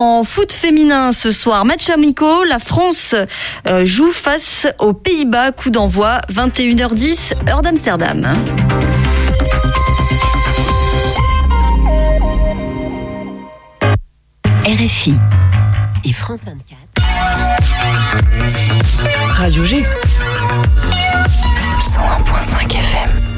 En foot féminin ce soir, match amico, la France euh, joue face aux Pays-Bas, coup d'envoi 21h10, heure d'Amsterdam. RFI et France 24. Radio G. 101.5 FM.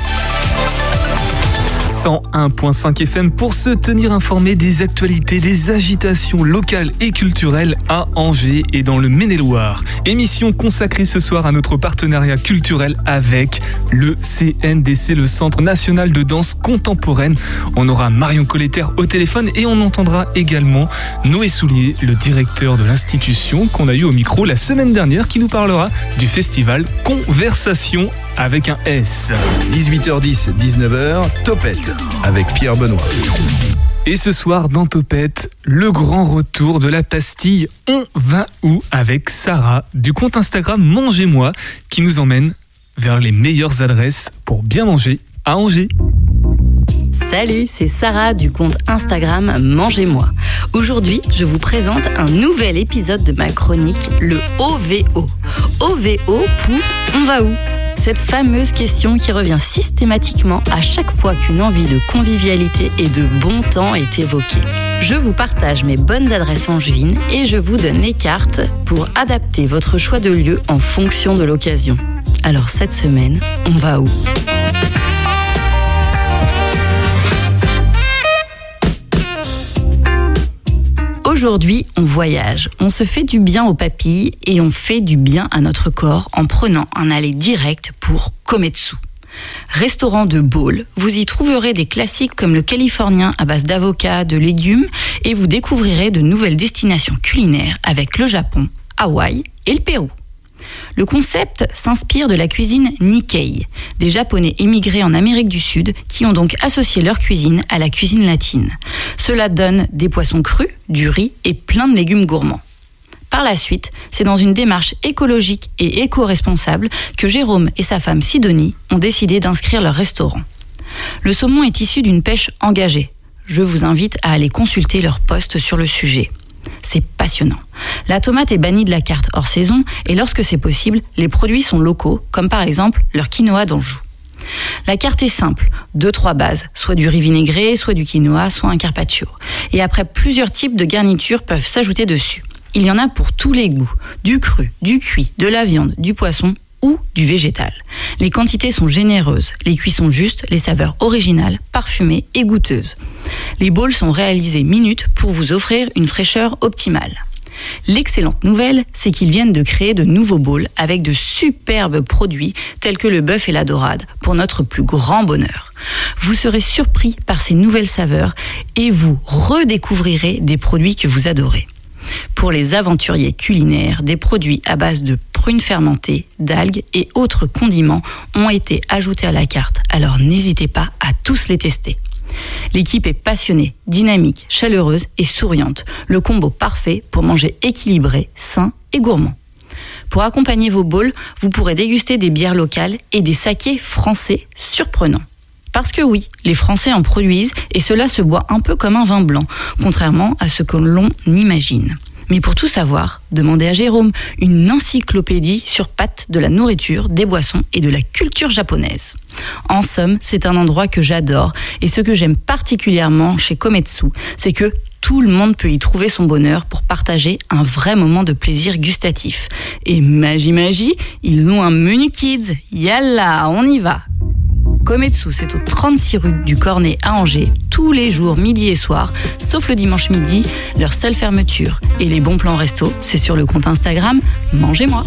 101.5 FM pour se tenir informé des actualités, des agitations locales et culturelles à Angers et dans le Maine-et-Loire. Émission consacrée ce soir à notre partenariat culturel avec le CNDC, le Centre National de Danse Contemporaine. On aura Marion Colletter au téléphone et on entendra également Noé Soulier, le directeur de l'institution qu'on a eu au micro la semaine dernière qui nous parlera du festival Conversation avec un S. 18h10, 19h, Topette avec Pierre Benoît. Et ce soir dans Topette, le grand retour de la pastille On va où avec Sarah du compte Instagram Mangez-moi qui nous emmène vers les meilleures adresses pour bien manger à Angers. Salut, c'est Sarah du compte Instagram Mangez-moi. Aujourd'hui, je vous présente un nouvel épisode de ma chronique, le OVO. OVO pour On va où? Cette fameuse question qui revient systématiquement à chaque fois qu'une envie de convivialité et de bon temps est évoquée. Je vous partage mes bonnes adresses en juin et je vous donne les cartes pour adapter votre choix de lieu en fonction de l'occasion. Alors cette semaine, on va où? Aujourd'hui, on voyage, on se fait du bien aux papilles et on fait du bien à notre corps en prenant un aller direct pour Kometsu. Restaurant de bowl, vous y trouverez des classiques comme le californien à base d'avocats, de légumes et vous découvrirez de nouvelles destinations culinaires avec le Japon, Hawaï et le Pérou. Le concept s'inspire de la cuisine Nikkei, des Japonais émigrés en Amérique du Sud qui ont donc associé leur cuisine à la cuisine latine. Cela donne des poissons crus, du riz et plein de légumes gourmands. Par la suite, c'est dans une démarche écologique et éco-responsable que Jérôme et sa femme Sidonie ont décidé d'inscrire leur restaurant. Le saumon est issu d'une pêche engagée. Je vous invite à aller consulter leur poste sur le sujet. C'est passionnant. La tomate est bannie de la carte hors saison et lorsque c'est possible, les produits sont locaux, comme par exemple leur quinoa d'Anjou. La carte est simple, deux trois bases, soit du riz vinaigré, soit du quinoa, soit un carpaccio. Et après plusieurs types de garnitures peuvent s'ajouter dessus. Il y en a pour tous les goûts, du cru, du cuit, de la viande, du poisson ou du végétal. Les quantités sont généreuses, les cuissons justes, les saveurs originales, parfumées et goûteuses. Les bowls sont réalisés minutes pour vous offrir une fraîcheur optimale. L'excellente nouvelle, c'est qu'ils viennent de créer de nouveaux bowls avec de superbes produits tels que le bœuf et la dorade, pour notre plus grand bonheur. Vous serez surpris par ces nouvelles saveurs et vous redécouvrirez des produits que vous adorez. Pour les aventuriers culinaires, des produits à base de prunes fermentées, d'algues et autres condiments ont été ajoutés à la carte, alors n'hésitez pas à tous les tester. L'équipe est passionnée, dynamique, chaleureuse et souriante, le combo parfait pour manger équilibré, sain et gourmand. Pour accompagner vos bowls, vous pourrez déguster des bières locales et des sakés français surprenants. Parce que oui, les Français en produisent et cela se boit un peu comme un vin blanc, contrairement à ce que l'on imagine. Mais pour tout savoir, demandez à Jérôme une encyclopédie sur pattes de la nourriture, des boissons et de la culture japonaise. En somme, c'est un endroit que j'adore et ce que j'aime particulièrement chez Kometsu, c'est que tout le monde peut y trouver son bonheur pour partager un vrai moment de plaisir gustatif. Et magie magie, ils ont un menu kids. Yalla, on y va. Kometsu, c'est au 36 rue du Cornet à Angers, tous les jours, midi et soir, sauf le dimanche midi, leur seule fermeture. Et les bons plans resto, c'est sur le compte Instagram Mangez-moi.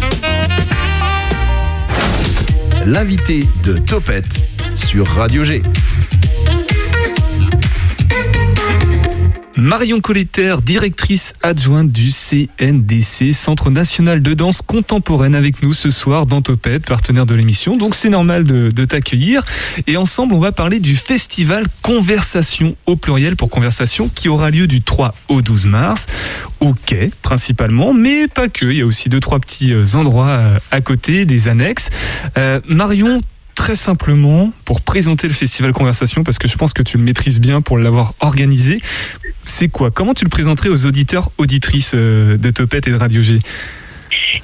L'invité de Topette sur Radio G. Marion Colletter, directrice adjointe du CNDC, Centre national de danse contemporaine, avec nous ce soir dans Topette, partenaire de l'émission. Donc c'est normal de, de t'accueillir. Et ensemble, on va parler du festival Conversation au pluriel pour Conversation qui aura lieu du 3 au 12 mars au quai principalement, mais pas que. Il y a aussi deux trois petits euh, endroits euh, à côté, des annexes. Euh, Marion, très simplement pour présenter le festival Conversation, parce que je pense que tu le maîtrises bien pour l'avoir organisé. C'est quoi? Comment tu le présenterais aux auditeurs, auditrices euh, de Topette et de Radio G?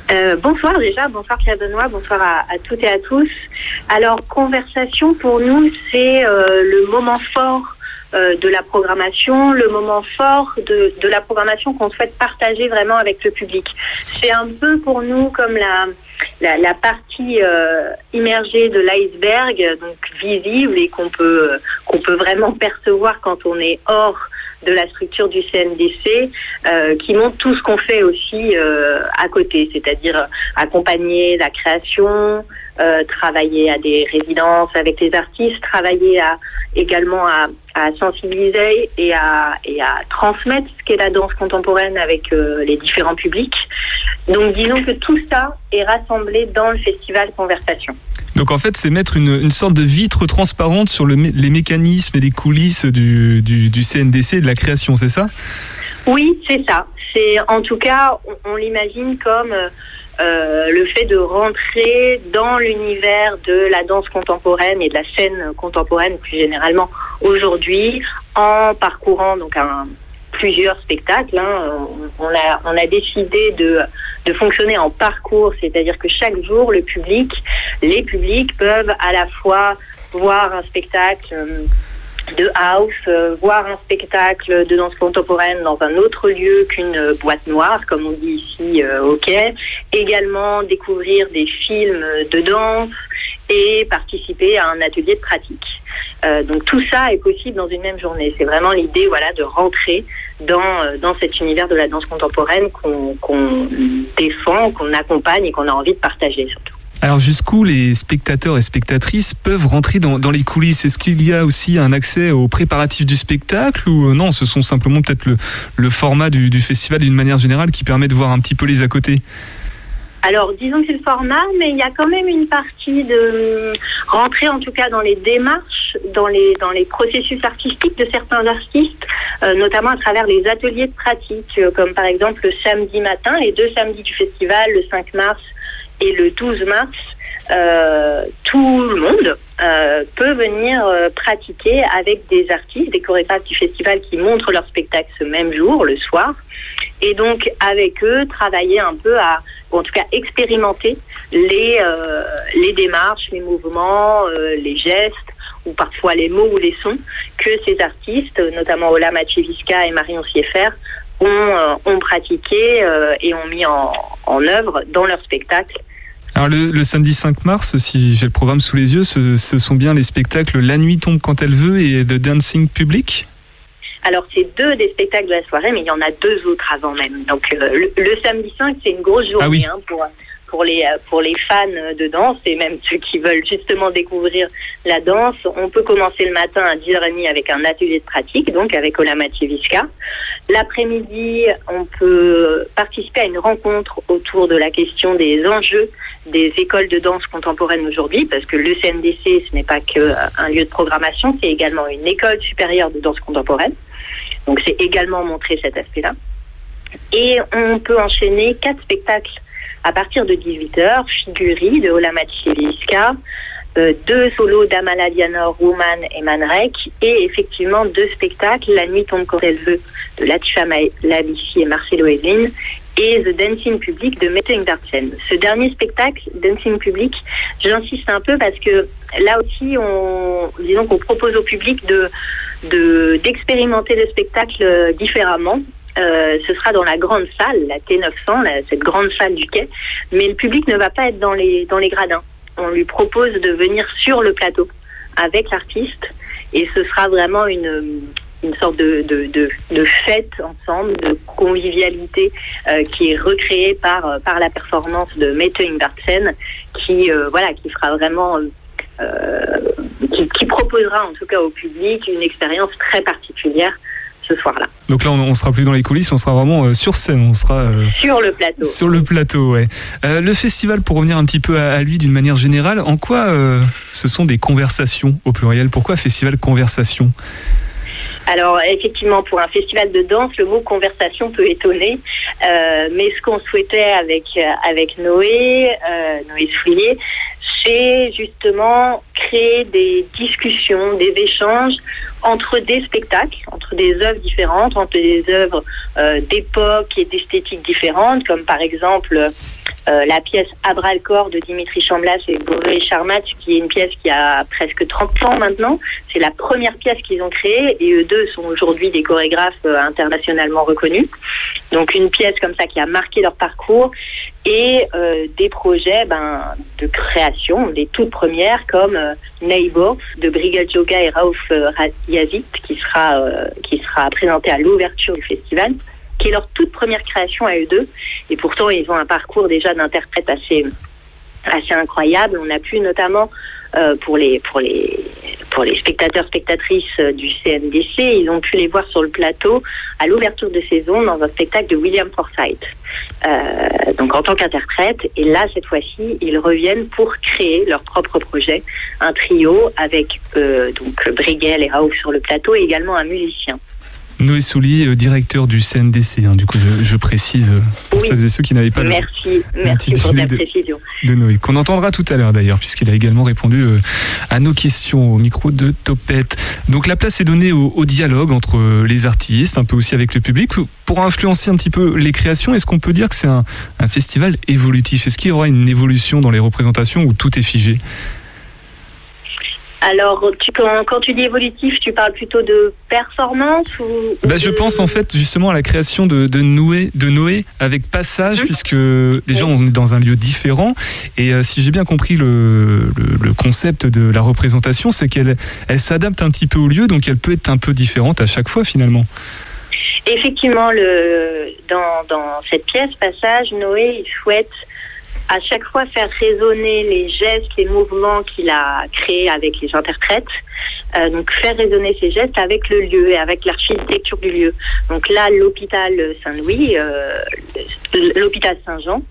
Euh, bonsoir déjà, bonsoir Claire Benoît, bonsoir à, toutes et à tous. Alors, conversation pour nous, c'est euh, le moment fort de la programmation, le moment fort de, de la programmation qu'on souhaite partager vraiment avec le public. C'est un peu pour nous comme la, la, la partie euh, immergée de l'iceberg, donc visible et qu'on peut, qu'on peut vraiment percevoir quand on est hors de la structure du CNDC, euh, qui montre tout ce qu'on fait aussi euh, à côté, c'est-à-dire accompagner la création, euh, travailler à des résidences avec les artistes, travailler à, également à, à sensibiliser et à, et à transmettre ce qu'est la danse contemporaine avec euh, les différents publics. Donc disons que tout ça est rassemblé dans le festival Conversation. Donc en fait, c'est mettre une, une, sorte de vitre transparente sur le, les mécanismes et les coulisses du, du, CNDC et de la création, c'est ça? Oui, c'est ça. C'est en tout cas, on, l'imagine comme euh, le fait de rentrer dans l'univers de la danse contemporaine et de la scène contemporaine plus généralement aujourd'hui en parcourant donc un plusieurs spectacles. Hein. On, a, on a décidé de, de fonctionner en parcours, c'est-à-dire que chaque jour, le public, les publics peuvent à la fois voir un spectacle de house, euh, voir un spectacle de danse contemporaine dans un autre lieu qu'une boîte noire, comme on dit ici euh, au quai. Également découvrir des films de danse et participer à un atelier de pratique. Euh, donc tout ça est possible dans une même journée. C'est vraiment l'idée voilà, de rentrer dans, dans cet univers de la danse contemporaine qu'on défend, qu'on accompagne et qu'on a envie de partager surtout. Alors jusqu'où les spectateurs et spectatrices peuvent rentrer dans, dans les coulisses? Est-ce qu'il y a aussi un accès aux préparatifs du spectacle ou non Ce sont simplement peut-être le, le format du, du festival d'une manière générale qui permet de voir un petit peu les à côté? Alors, disons que c'est le format, mais il y a quand même une partie de rentrer, en tout cas, dans les démarches, dans les, dans les processus artistiques de certains artistes, euh, notamment à travers les ateliers de pratique, euh, comme par exemple le samedi matin, les deux samedis du festival, le 5 mars et le 12 mars, euh, tout le monde peut venir pratiquer avec des artistes, des chorégraphes du festival qui montrent leur spectacle ce même jour, le soir, et donc avec eux travailler un peu à, ou en tout cas expérimenter les, les démarches, les mouvements, les gestes, ou parfois les mots ou les sons que ces artistes, notamment Ola Maciewicza et Marion Sieffer, ont, euh, ont pratiqué et ont mis en, en œuvre dans leur spectacle alors le, le, samedi 5 mars, si j'ai le programme sous les yeux, ce, ce, sont bien les spectacles La nuit tombe quand elle veut et The Dancing Public? Alors c'est deux des spectacles de la soirée, mais il y en a deux autres avant même. Donc euh, le, le, samedi 5, c'est une grosse journée ah oui. hein, pour, pour, les, pour les fans de danse et même ceux qui veulent justement découvrir la danse. On peut commencer le matin à 10h30 avec un atelier de pratique, donc avec Ola Maciewicza. L'après-midi, on peut participer à une rencontre autour de la question des enjeux des écoles de danse contemporaine aujourd'hui, parce que le CNDC, ce n'est pas qu'un lieu de programmation, c'est également une école supérieure de danse contemporaine. Donc c'est également montrer cet aspect-là. Et on peut enchaîner quatre spectacles à partir de 18h, Figuri de Ola Maciewicza, euh, deux solos d'Amala Dianor, Woman et Manrek, et effectivement deux spectacles, La nuit tombe quand elle veut, de Latifa Labici et Marcelo Evin, et The Dancing Public de Mette Ingdartsen. Ce dernier spectacle, Dancing Public, j'insiste un peu parce que là aussi, on, disons qu'on propose au public de d'expérimenter le spectacle différemment. Euh, ce sera dans la grande salle, la T900, la, cette grande salle du quai, mais le public ne va pas être dans les, dans les gradins. On lui propose de venir sur le plateau avec l'artiste et ce sera vraiment une, une sorte de, de, de, fête ensemble, de convivialité euh, qui est recréée par, par la performance de Mette Ingvartsen qui, euh, voilà, qui fera vraiment, euh, qui, proposera en tout cas au public une expérience très particulière ce soir-là. Donc là, on, ne sera plus dans les coulisses, on sera vraiment sur scène, on sera sur le plateau. Sur le plateau, ouais. le festival, pour revenir un petit peu à, lui d'une manière générale, en quoi ce sont des conversations au pluriel? Pourquoi festival conversation? Alors effectivement, pour un festival de danse, le mot conversation peut étonner, euh, mais ce qu'on souhaitait avec euh, avec Noé, euh, Noé Soulier, c'est justement créer des discussions, des échanges entre des spectacles, entre des œuvres différentes, entre des œuvres euh, d'époque et d'esthétique différentes, comme par exemple euh, la pièce Abra le corps de Dimitri Chamblas et Boris Charmat, qui est une pièce qui a presque 30 ans maintenant. C'est la première pièce qu'ils ont créée et eux deux sont aujourd'hui des chorégraphes euh, internationalement reconnus. Donc une pièce comme ça qui a marqué leur parcours et des projets ben, de création, des toutes premières comme Neighbors de Brigade Yoga et Raouf Qui sera, qui sera présenté à l'ouverture du festival qui est leur toute première création à eux deux. Et pourtant, ils ont un parcours déjà d'interprète assez, assez incroyable. On a pu notamment euh, pour les pour les pour les spectateurs spectatrices euh, du CNDC, ils ont pu les voir sur le plateau à l'ouverture de saison dans un spectacle de William Forsythe. Euh, donc en tant qu'interprète, et là cette fois-ci, ils reviennent pour créer leur propre projet, un trio avec donc Briguel et Raouf sur le plateau et également un musicien. Noé Souli, euh, directeur du CNDC, hein, du coup je, précise euh, pour celles et ceux qui n'avaient pas merci, merci pour la précision. de Noé, qu'on entendra tout à l'heure d'ailleurs, puisqu'il a également répondu euh, à nos questions au micro de Topette. Donc la place est donnée au, dialogue entre les artistes, un peu aussi avec le public, pour influencer un petit peu les créations. Est-ce qu'on peut dire que c'est un, un festival évolutif? Est-ce qu'il y aura une évolution dans les représentations ou tout est figé? Alors, tu, quand, tu dis évolutif, tu parles plutôt de performance ou, bah, Je pense en fait justement à la création de, de, Noé, de Noé avec Passage, mmh. puisque déjà on est dans un lieu différent. Et euh, si j'ai bien compris le, le, concept de la représentation, c'est qu'elle elle, s'adapte un petit peu au lieu, donc elle peut être un peu différente à chaque fois finalement. Effectivement, le, dans, dans cette pièce Passage, Noé il souhaite à chaque fois faire résonner les gestes, les mouvements qu'il a créés avec les interprètes. Euh, donc faire résonner ces gestes avec le lieu et avec l'architecture du lieu. Donc là, l'hôpital Saint-Louis, euh, l'hôpital Saint-Jean,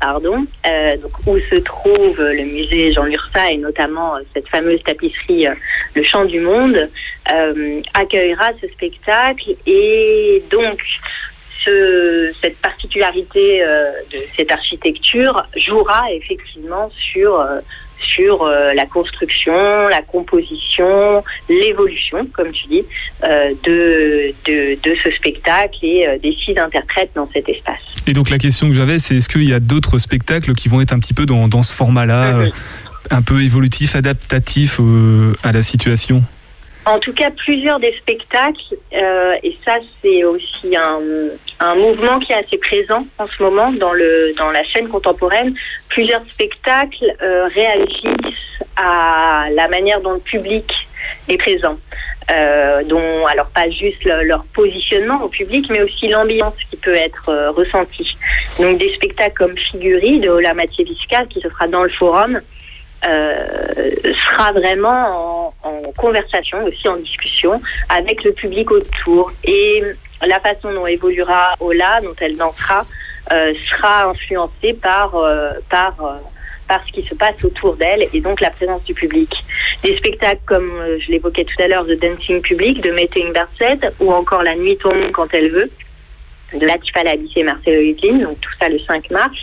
pardon, euh, où se trouve le musée Jean Lursa et notamment cette fameuse tapisserie Le Chant du Monde, accueillera ce spectacle et donc cette particularité euh, de cette architecture jouera effectivement sur euh, sur euh, la construction, la composition, l'évolution, comme tu dis, de, de, ce spectacle et des six interprètes dans cet espace. Et donc la question que j'avais, c'est est-ce qu'il y a d'autres spectacles qui vont être un petit peu dans, dans ce format-là, mm-hmm. un peu évolutif, adaptatif à la situation? En tout cas, plusieurs des spectacles, euh, et ça c'est aussi un, mouvement qui est assez présent en ce moment dans, le, dans la scène contemporaine, plusieurs spectacles euh, réagissent à la manière dont le public est présent. Euh, dont alors pas juste leur positionnement au public, mais aussi l'ambiance qui peut être ressentie. Donc des spectacles comme Figuri de Ola Mathieu-Viscal qui se fera dans le forum, sera vraiment en, conversation, aussi en discussion avec le public autour. Et la façon dont évoluera Ola, dont elle dansera, euh, sera influencée par, euh, par, par ce qui se passe autour d'elle et donc la présence du public. Des spectacles comme je l'évoquais tout à l'heure, The Dancing Public de Mette Ingberset ou encore La Nuit tombe quand elle veut de Latifa Labisse et Marcelo Hutlin, donc tout ça le 5 mars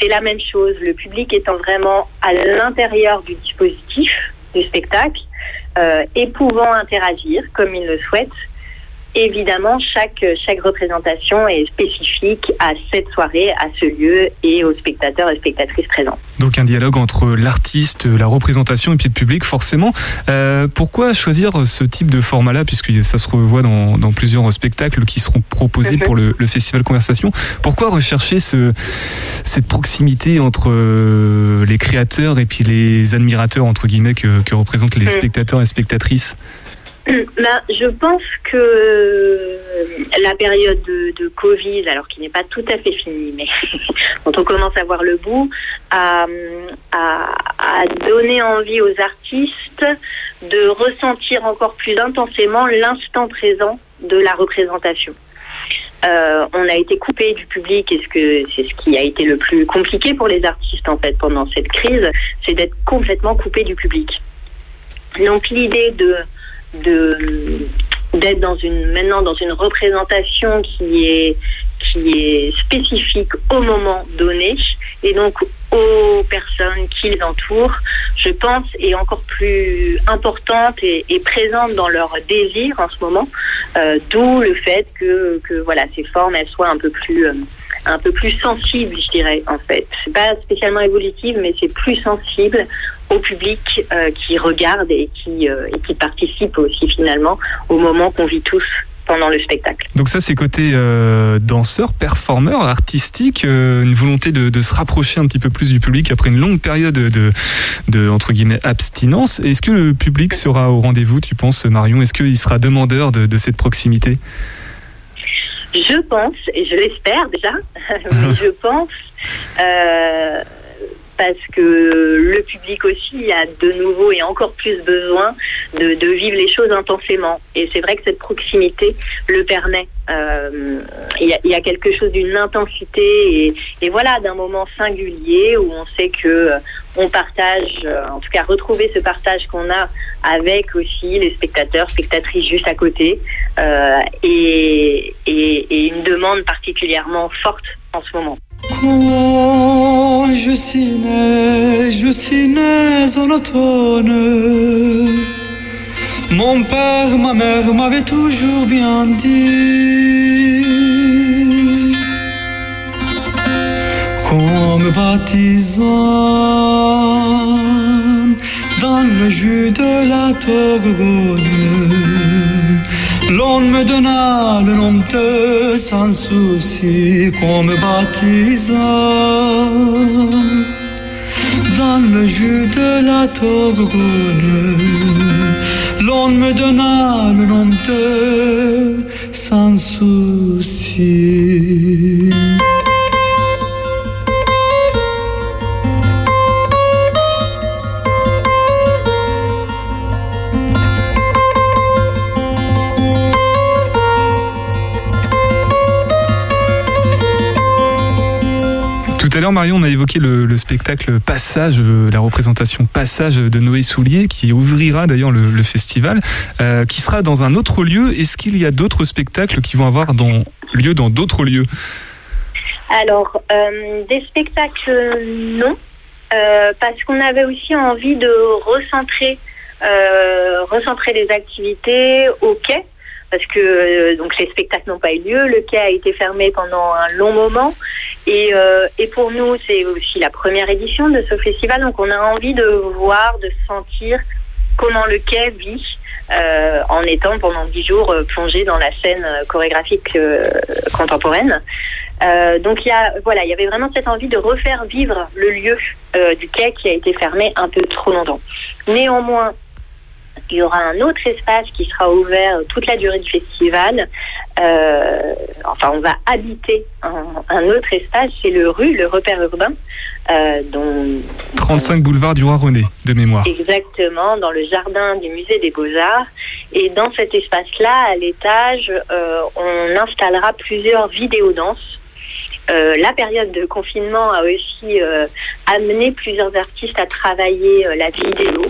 c'est la même chose. Le public étant vraiment à l'intérieur du dispositif du spectacle euh, et pouvant interagir comme il le souhaite Évidemment, chaque, chaque représentation est spécifique à cette soirée, à ce lieu et aux spectateurs et spectatrices présents. Donc un dialogue entre l'artiste, la représentation et puis le public, forcément. Euh, pourquoi choisir ce type de format-là, puisque ça se revoit dans, dans, plusieurs spectacles qui seront proposés pour le, le, Festival Conversation Pourquoi rechercher ce, cette proximité entre euh, les créateurs et puis les admirateurs, entre guillemets, que, que représentent les mm. spectateurs et spectatrices? Ben, je pense que la période de, Covid, alors qui n'est pas tout à fait finie, mais quand on commence à voir le bout, a, a, donné envie aux artistes de ressentir encore plus intensément l'instant présent de la représentation. Euh, on a été coupé du public et ce que c'est ce qui a été le plus compliqué pour les artistes en fait pendant cette crise, c'est d'être complètement coupé du public. Donc l'idée de de d'être dans une maintenant dans une représentation qui est qui est spécifique au moment donné et donc aux personnes qui les entourent, je pense, est encore plus importante et, présente dans leur désir en ce moment. Euh, d'où le fait que, que voilà ces formes elles soient un peu plus euh, un peu plus sensibles, je dirais en fait. C'est pas spécialement évolutive, mais c'est plus sensible au public euh, qui regarde et qui et qui participe aussi finalement au moment qu'on vit tous pendant le spectacle. Donc ça, c'est côté euh, danseur, performeur, artistique, euh, une volonté de, se rapprocher un petit peu plus du public après une longue période de, de entre guillemets abstinence. Est-ce que le public sera au rendez-vous, tu penses, Marion? Est-ce qu'il sera demandeur de, cette proximité? Je pense, et je l'espère déjà, mais je pense. Euh, parce que le public aussi a de nouveau et encore plus besoin de, vivre les choses intensément. Et c'est vrai que cette proximité le permet. Euh, il y, a quelque chose d'une intensité et, voilà d'un moment singulier où on sait que euh, on partage, euh, en tout cas retrouver ce partage qu'on a avec aussi les spectateurs, spectatrices juste à côté, et, et une demande particulièrement forte en ce moment. Suis né en automne. Mon père, ma mère m'avaient toujours bien dit. Qu'en me baptisant dans le jus de la Togone l'on me donna le nom de sans souci qu'on me baptisa dans le jus de la Togone. L'on me donna le nom de sans souci. Tout à l'heure, Marion, on a évoqué le, spectacle Passage, euh, la représentation Passage de Noé Soulier, qui ouvrira d'ailleurs le, festival, euh, qui sera dans un autre lieu. Est-ce qu'il y a d'autres spectacles qui vont avoir lieu dans d'autres lieux? Alors, euh, des spectacles, non, parce qu'on avait aussi envie de recentrer, recentrer les activités au quai parce que euh, donc les spectacles n'ont pas eu lieu, le quai a été fermé pendant un long moment et, euh, et pour nous c'est aussi la première édition de ce festival donc on a envie de voir, de sentir comment le quai vit euh, en étant pendant dix jours plongé dans la scène chorégraphique contemporaine. donc il y a voilà il y avait vraiment cette envie de refaire vivre le lieu du quai qui a été fermé un peu trop longtemps. Néanmoins il y aura un autre espace qui sera ouvert toute la durée du festival. Euh, enfin, on va habiter un, autre espace, c'est le rue, le repère urbain. Euh, dont, 35 boulevard du Roi René, de mémoire. Exactement, dans le jardin du musée des beaux-arts. Et dans cet espace-là, à l'étage, euh, on installera plusieurs vidéodances. Euh, la période de confinement a aussi amené plusieurs artistes à travailler la vidéo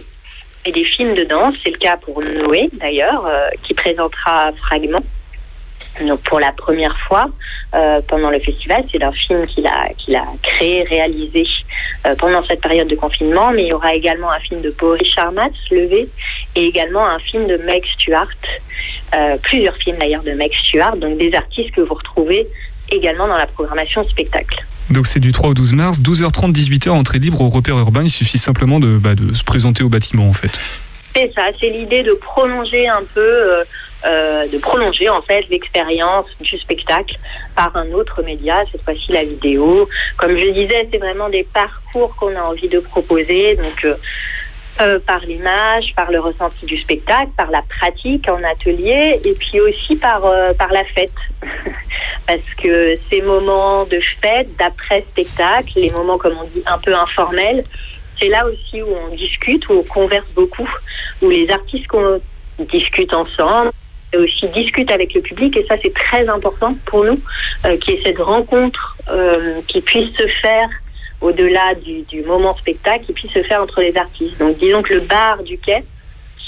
et des films de danse. C'est le cas pour Noé, d'ailleurs, euh, qui présentera Fragment. Donc pour la première fois euh, pendant le festival, c'est un film qu'il a qu'il a créé, réalisé euh, pendant cette période de confinement. Mais il y aura également un film de Boris Charmatz, Levé, et également un film de Meg Stuart, plusieurs films d'ailleurs de Meg Stuart, donc des artistes que vous retrouvez également dans la programmation spectacle. Donc c'est du 3 au 12 mars, 12h30, 18h, entrée libre au repère urbain. Il suffit simplement de, bah, de se présenter au bâtiment en fait. C'est ça, c'est l'idée de prolonger un peu, euh, euh, de prolonger en fait l'expérience du spectacle par un autre média, cette fois-ci la vidéo. Comme je disais, c'est vraiment des parcours qu'on a envie de proposer. Donc euh, euh, par l'image, par le ressenti du spectacle, par la pratique en atelier et puis aussi par, euh, par la fête. Parce que ces moments de fête, d'après-spectacle, les moments, comme on dit, un peu informels, c'est là aussi où on discute, où on converse beaucoup, où les artistes qu'on discute ensemble, aussi discute avec le public et ça c'est très important pour nous, euh, qu'il y ait cette rencontre euh, qui puisse se faire au-delà du, du moment spectacle, qui puisse se faire entre les artistes. Donc disons que le bar du quai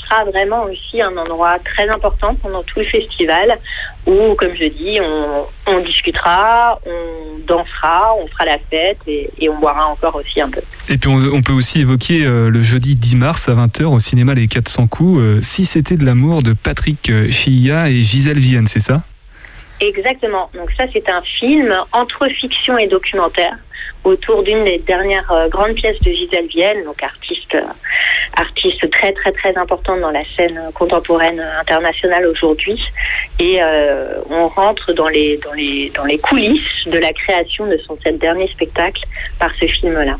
sera vraiment aussi un endroit très important pendant tout le festival où, comme je dis, on, on discutera, on dansera, on fera la fête et, et on boira encore aussi un peu. Et puis on, on peut aussi évoquer euh, le jeudi 10 mars à 20h au cinéma Les 400 coups, euh, Si c'était de l'amour de Patrick euh, Chia et Gisèle Vienne, c'est ça? Exactement. Donc ça, c'est un film entre fiction et documentaire autour d'une des dernières euh, grandes pièces de Gisèle Vienne, donc artiste, euh, artiste très très très importante dans la scène contemporaine internationale aujourd'hui. Et euh, on rentre dans les dans les dans les coulisses de la création de son dernier spectacle par ce film-là.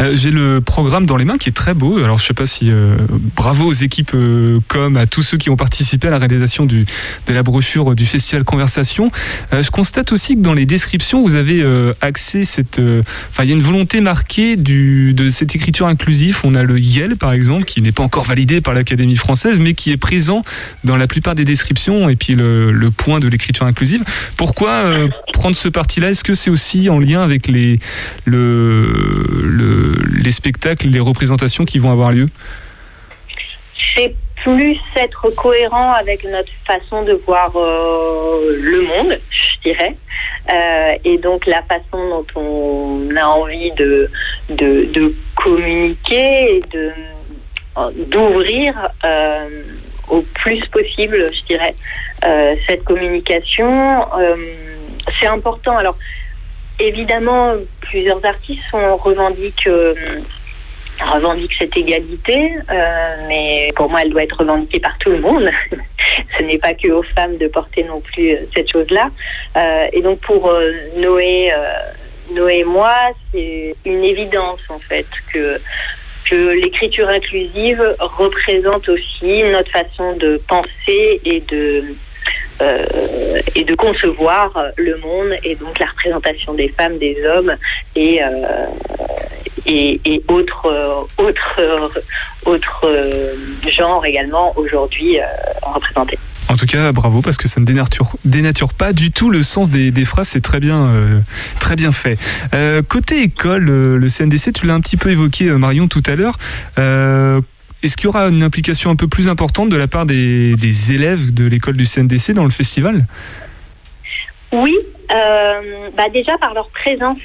Euh, J'ai le programme dans les mains qui est très beau. Alors je sais pas si euh, bravo aux équipes euh, com, à tous ceux qui ont participé à la réalisation du, de la brochure du festival Conversation. Euh, je constate aussi que dans les descriptions vous avez euh, axé cette, euh, enfin il y a une volonté marquée du, de cette écriture inclusive. On a le YEL par exemple qui n'est pas encore validé par l'Académie française, mais qui est présent dans la plupart des descriptions et puis le, le point de l'écriture inclusive. Pourquoi euh, prendre ce parti-là? Est-ce que c'est aussi en lien avec les le, le les spectacles, les représentations qui vont avoir lieu C'est plus être cohérent avec notre façon de voir euh, le monde, je dirais, Euh, et donc la façon dont on a envie de, de, communiquer et de d'ouvrir euh, au plus possible, je dirais, cette communication. C'est important. Alors, évidemment, plusieurs artistes ont revendiquent, euh, revendiquent cette égalité, euh, mais pour moi, elle doit être revendiquée par tout le monde. Ce n'est pas que aux femmes de porter non plus euh, cette chose-là. Euh, et donc, pour Noé, Noé et moi, c'est une évidence, en fait, que que l'écriture inclusive représente aussi notre façon de penser et de euh, et de concevoir le monde et donc la représentation des femmes, des hommes et euh, et, autres euh, autres autres genres également aujourd'hui représentés. En tout cas, bravo parce que ça ne dénature, dénature pas du tout le sens des, phrases. C'est très bien, très bien fait. Côté école, le CNDC, tu l'as un petit peu évoqué, Marion, tout à l'heure. Est-ce qu'il y aura une implication un peu plus importante de la part des, des élèves de l'école du CNDC dans le festival? Oui, euh, bah déjà par leur présence.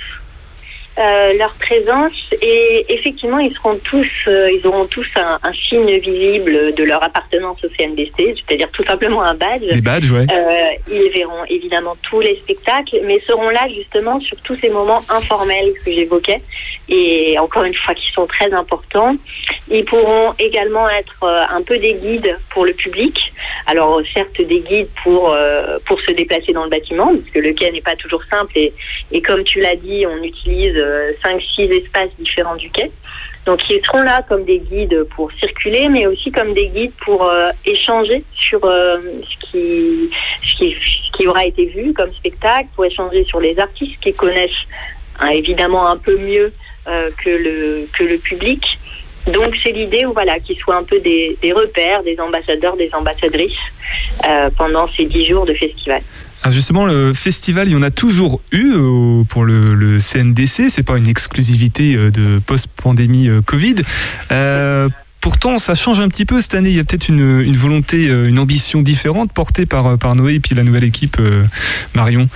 Euh, leur présence et effectivement ils seront tous euh, ils auront tous un, un signe visible de leur appartenance au CNDC c'est-à-dire tout simplement un badge Les badges, ouais. Euh, ils verront évidemment tous les spectacles, mais seront là justement sur tous ces moments informels que j'évoquais, et encore une fois qui sont très importants. Ils pourront également être un peu des guides pour le public. Alors certes des guides pour pour se déplacer dans le bâtiment, parce que le quai n'est pas toujours simple, et, et comme tu l'as dit, on utilise cinq six espaces différents du quai. Donc ils seront là comme des guides pour circuler, mais aussi comme des guides pour euh, échanger sur euh, ce, qui, ce, qui, aura été vu comme spectacle, pour échanger sur les artistes qui connaissent hein, évidemment un peu mieux euh, que, le, que le public. Donc c'est l'idée voilà qu'ils soient un peu des, des repères, des ambassadeurs, des ambassadrices pendant ces dix jours de festival. Ah, justement, le festival, il y en a toujours eu euh, pour le, CNDC. C'est pas une exclusivité euh, de post-pandémie euh, Covid. Pourtant, ça change un petit peu cette année. Il y a peut-être une, volonté, une ambition différente portée par, Noé et puis la nouvelle équipe Marion.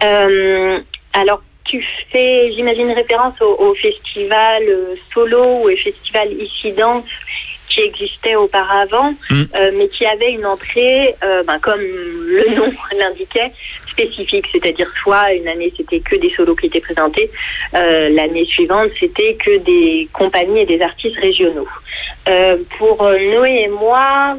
Alors, tu fais, j'imagine, référence au, festival solo ou festival Ici Danse qui existait auparavant, Mm. euh, mais qui avait une entrée, euh, ben, comme le nom l'indiquait, spécifique. C'est-à-dire, soit une année, c'était que des solos qui étaient présentés, euh, l'année suivante, c'était que des compagnies et des artistes régionaux. Pour Noé et moi,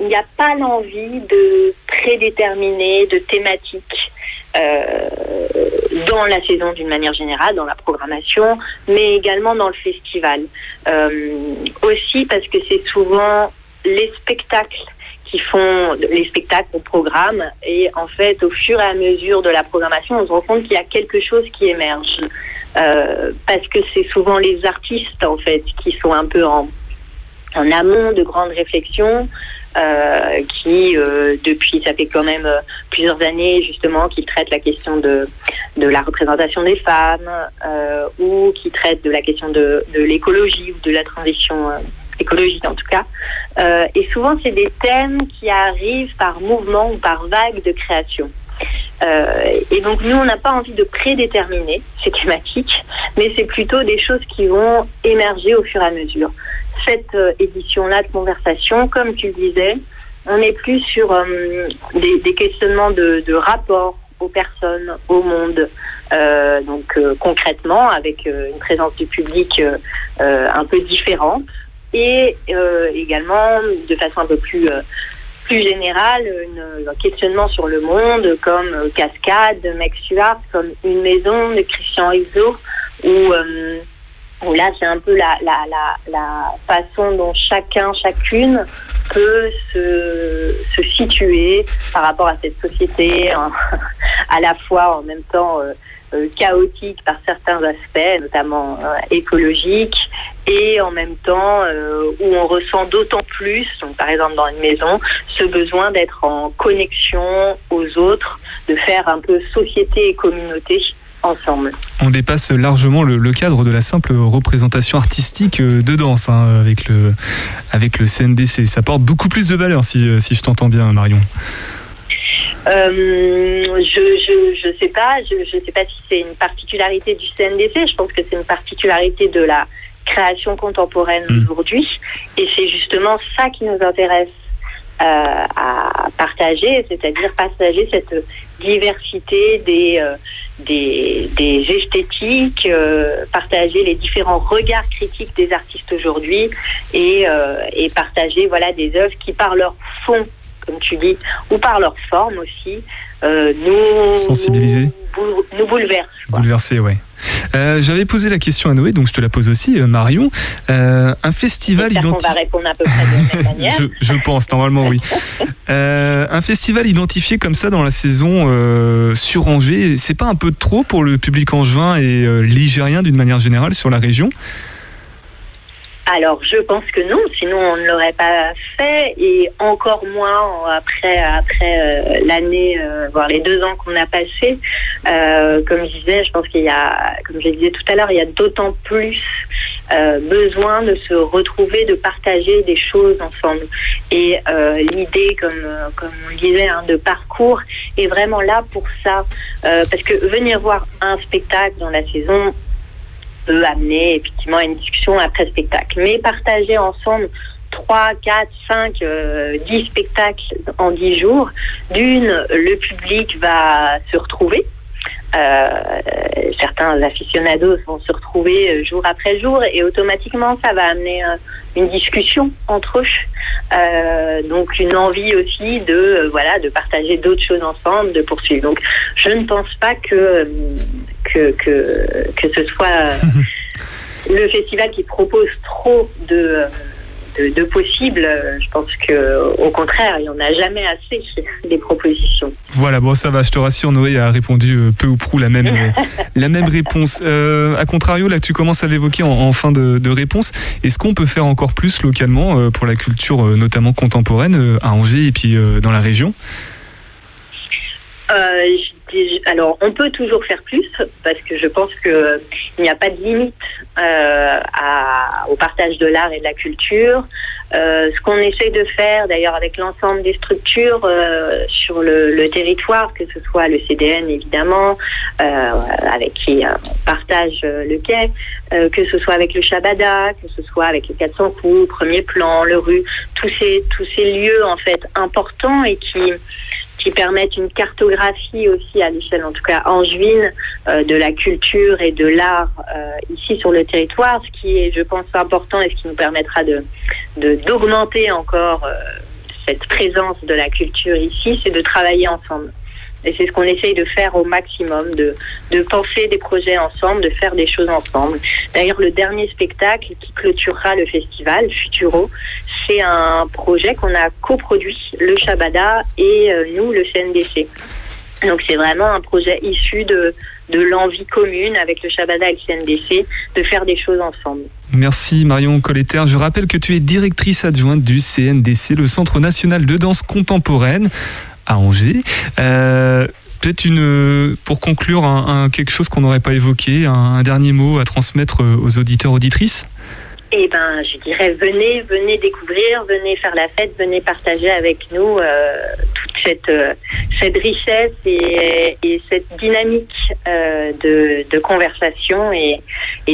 il n'y a pas l'envie de prédéterminer de thématiques dans la saison d'une manière générale, dans la programmation, mais également dans le festival. Euh, aussi parce que c'est souvent les spectacles qui font les spectacles au programme et en fait au fur et à mesure de la programmation on se rend compte qu'il y a quelque chose qui émerge Euh, parce que c'est souvent les artistes en fait qui sont un peu en amont de grandes réflexions euh, qui, euh, depuis, ça fait quand même euh, plusieurs années justement, qui traite la question de, de la représentation des femmes ou qui traite de la question de, de l'écologie ou de la transition écologique en tout cas. et souvent, c'est des thèmes qui arrivent par mouvement ou par vague de création. et donc nous, on n'a pas envie de prédéterminer ces thématiques, mais c'est plutôt des choses qui vont émerger au fur et à mesure cette euh, édition-là de conversation, comme tu le disais, on est plus sur euh, des, questionnements de, rapport aux personnes, au monde, euh, donc concrètement avec une présence du public un peu différente et également de façon un peu plus plus générale un questionnement sur le monde comme Cascade de Max Stuart, comme Une maison de Christian Rizzo ou là, c'est un peu la, la, la, la, façon dont chacun, chacune peut se, se situer par rapport à cette société, à la fois en même temps euh, euh, chaotique par certains aspects, notamment euh, écologiques, et en même temps où on ressent d'autant plus, donc par exemple dans une maison, ce besoin d'être en connexion aux autres, de faire un peu société et communauté ensemble. On dépasse largement le, cadre de la simple représentation artistique euh, de danse hein, avec, le, avec le CNDC. Ça porte beaucoup plus de valeur si, euh, si je t'entends bien, Marion. Euh, je ne sais pas, je sais pas si c'est une particularité du CNDC. Je pense que c'est une particularité de la création contemporaine hmm. aujourd'hui, et c'est justement ça qui nous intéresse à partager, c'est-à-dire partager cette diversité des des, esthétiques, euh, partager les différents regards critiques des artistes aujourd'hui et, euh, et, partager voilà des œuvres qui par leur fond, comme tu dis, ou par leur forme aussi, euh, nous sensibiliser, nous, nous. Bouleverser, ouais. Euh, j'avais posé la question à Noé, donc je te la pose aussi, euh, Marion. Euh, un festival identifié. va répondre à peu près de la manière. je, pense, normalement, oui. un festival identifié comme ça dans la saison sur Angers, c'est pas un peu trop pour le public angevin et ligérien d'une manière générale sur la région? Alors, je pense que non, sinon on ne l'aurait pas fait, et encore moins après après euh, l'année, euh, voire les deux ans qu'on a passé. Euh, comme je disais, je pense qu'il y a, comme je disais tout à l'heure, il y a d'autant plus besoin de se retrouver, de partager des choses ensemble. Et l'idée, comme comme on disait, hein, de parcours est vraiment là pour ça, parce que venir voir un spectacle dans la saison amener effectivement à une discussion après spectacle. Mais partager ensemble 3, 4, 5, 10 spectacles en 10 jours, d'une, le public va se retrouver. Euh, certains aficionados vont se retrouver euh, jour après jour et automatiquement ça va amener euh, une discussion entre eux donc une envie aussi de voilà de partager d'autres choses ensemble de poursuivre donc je ne pense pas que que, que, que ce soit euh, le festival qui propose trop de, de, de possibles. Je pense que au contraire, il n'y en a jamais assez des propositions. Voilà, bon, ça va, je te rassure, Noé a répondu euh, peu ou prou la même, la même réponse. Euh, a contrario, là, tu commences à l'évoquer en, fin de, de réponse. Est-ce qu'on peut faire encore plus localement euh, pour la culture, notamment contemporaine, à Angers et puis dans la région? Alors, on peut toujours faire plus parce que je pense qu'il n'y a pas de limite euh, au partage de l'art et de la culture. Euh, ce qu'on essaie de faire, d'ailleurs, avec l'ensemble des structures euh, sur le, territoire, que ce soit le CDN évidemment, avec qui on partage le quai, que ce soit avec le Shabada, que ce soit avec le 400 coups, Premier Plan, le Rue, tous ces tous ces lieux en fait importants et qui qui permettent une cartographie aussi à l'échelle, en tout cas angevine, euh, de la culture et de l'art euh, ici sur le territoire, ce qui est, je pense, important et ce qui nous permettra de d'augmenter encore euh, cette présence de la culture ici, c'est de travailler ensemble. Et c'est ce qu'on essaye de faire au maximum, de, de penser des projets ensemble, de faire des choses ensemble. D'ailleurs, le dernier spectacle qui clôturera le festival, Futuro, c'est un projet qu'on a coproduit, le Shabada et euh, nous, le CNDC. Donc c'est vraiment un projet issu de, de l'envie commune avec le Shabada et le CNDC de faire des choses ensemble. Merci Marion Colletter. Je rappelle que tu es directrice adjointe du CNDC, le Centre national de danse contemporaine à Angers. Euh, peut-être une, pour conclure, un, quelque chose qu'on n'aurait pas évoqué, un, dernier mot à transmettre aux auditeurs auditrices? Eh ben, je dirais venez, venez découvrir, venez faire la fête, venez partager avec nous euh, toute cette euh, cette richesse et, et cette dynamique euh, de, conversation et,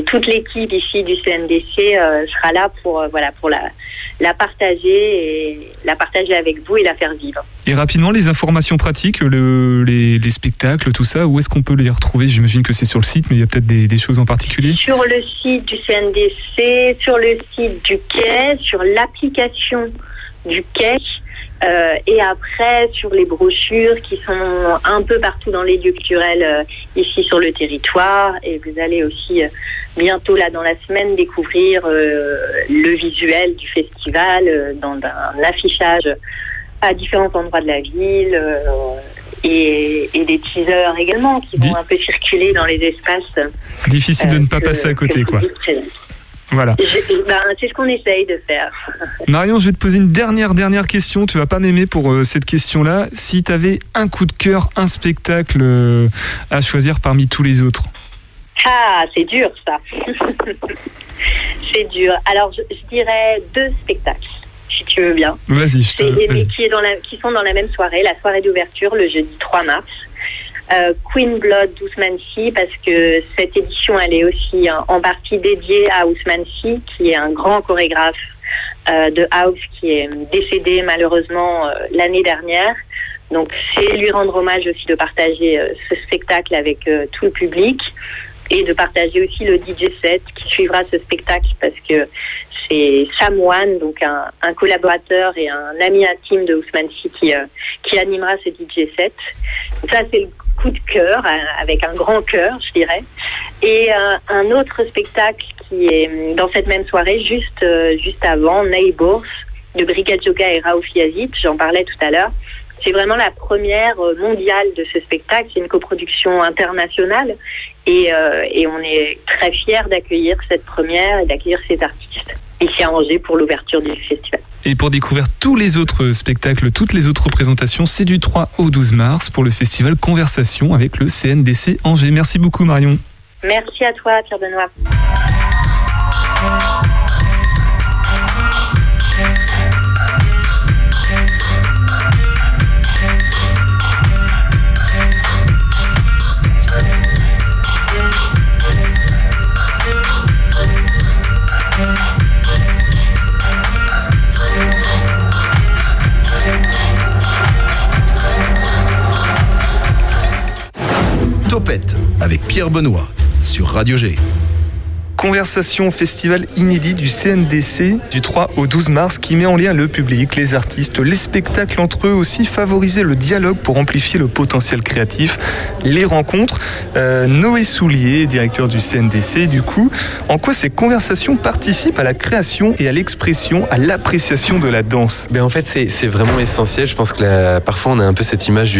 toute l'équipe ici du CNDC euh, sera là pour euh, voilà pour la la partager et la partager avec vous et la faire vivre. Et rapidement, les informations pratiques, le, les, les, spectacles, tout ça, où est-ce qu'on peut les retrouver? J'imagine que c'est sur le site, mais il y a peut-être des, choses en particulier Sur le site du CNDC, sur le site du quai, sur l'application du quai. Euh, et après, sur les brochures qui sont un peu partout dans les lieux culturels euh, ici sur le territoire. Et vous allez aussi euh, bientôt, là, dans la semaine, découvrir le visuel du festival dans un affichage à différents endroits de la ville. Et, et, des teasers également qui vont un peu circuler dans les espaces. Difficile de ne pas passer à côté, quoi. Voilà. Ben, c'est ce qu'on essaye de faire. Marion, je vais te poser une dernière, dernière question. Tu vas pas m'aimer pour euh, cette question-là. Si tu avais un coup de cœur, un spectacle euh, à choisir parmi tous les autres Ah, c'est dur ça. c'est dur. Alors, je, je, dirais deux spectacles, si tu veux bien. Vas-y, je te... Et, qui, est dans la, qui sont dans la même soirée, la soirée d'ouverture, le jeudi 3 mars. Euh, Queen Blood d'Ousmane Sy parce que cette édition elle est aussi en, en partie dédiée à Ousmane Sy qui est un grand chorégraphe euh, de house qui est décédé malheureusement euh, l'année dernière. Donc c'est lui rendre hommage aussi de partager ce spectacle avec tout le public et de partager aussi le DJ set qui suivra ce spectacle parce que c'est Sam Wan, donc un, collaborateur et un ami intime de Ousmane Sy qui, euh, animera ce DJ set. Ça, c'est le coup de cœur, avec un grand cœur, je dirais. Et euh, un autre spectacle qui est dans cette même soirée, juste, euh, juste avant, Neighbors, de Brigade Yoga et Raouf Yazid, j'en parlais tout à l'heure. C'est vraiment la première mondiale de ce spectacle. C'est une coproduction internationale et, euh, et on est très fiers d'accueillir cette première et d'accueillir ces artistes ici à Angers pour l'ouverture du festival. Et pour découvrir tous les autres spectacles, toutes les autres représentations, c'est du 3 au 12 mars pour le festival Conversation avec le CNDC Angers. Merci beaucoup Marion. Merci à toi Pierre Benoît. Avec Pierre Benoît sur Radio G. Conversation festival inédit du CNDC du 3 au 12 mars qui met en lien le public, les artistes, les spectacles entre eux aussi, favoriser le dialogue pour amplifier le potentiel créatif, les rencontres. Euh, Noé Soulier, directeur du CNDC, du coup, en quoi ces conversations participent à la création et à l'expression, à l'appréciation de la danse? Ben En fait, c'est vraiment essentiel. Je pense que parfois on a un peu cette image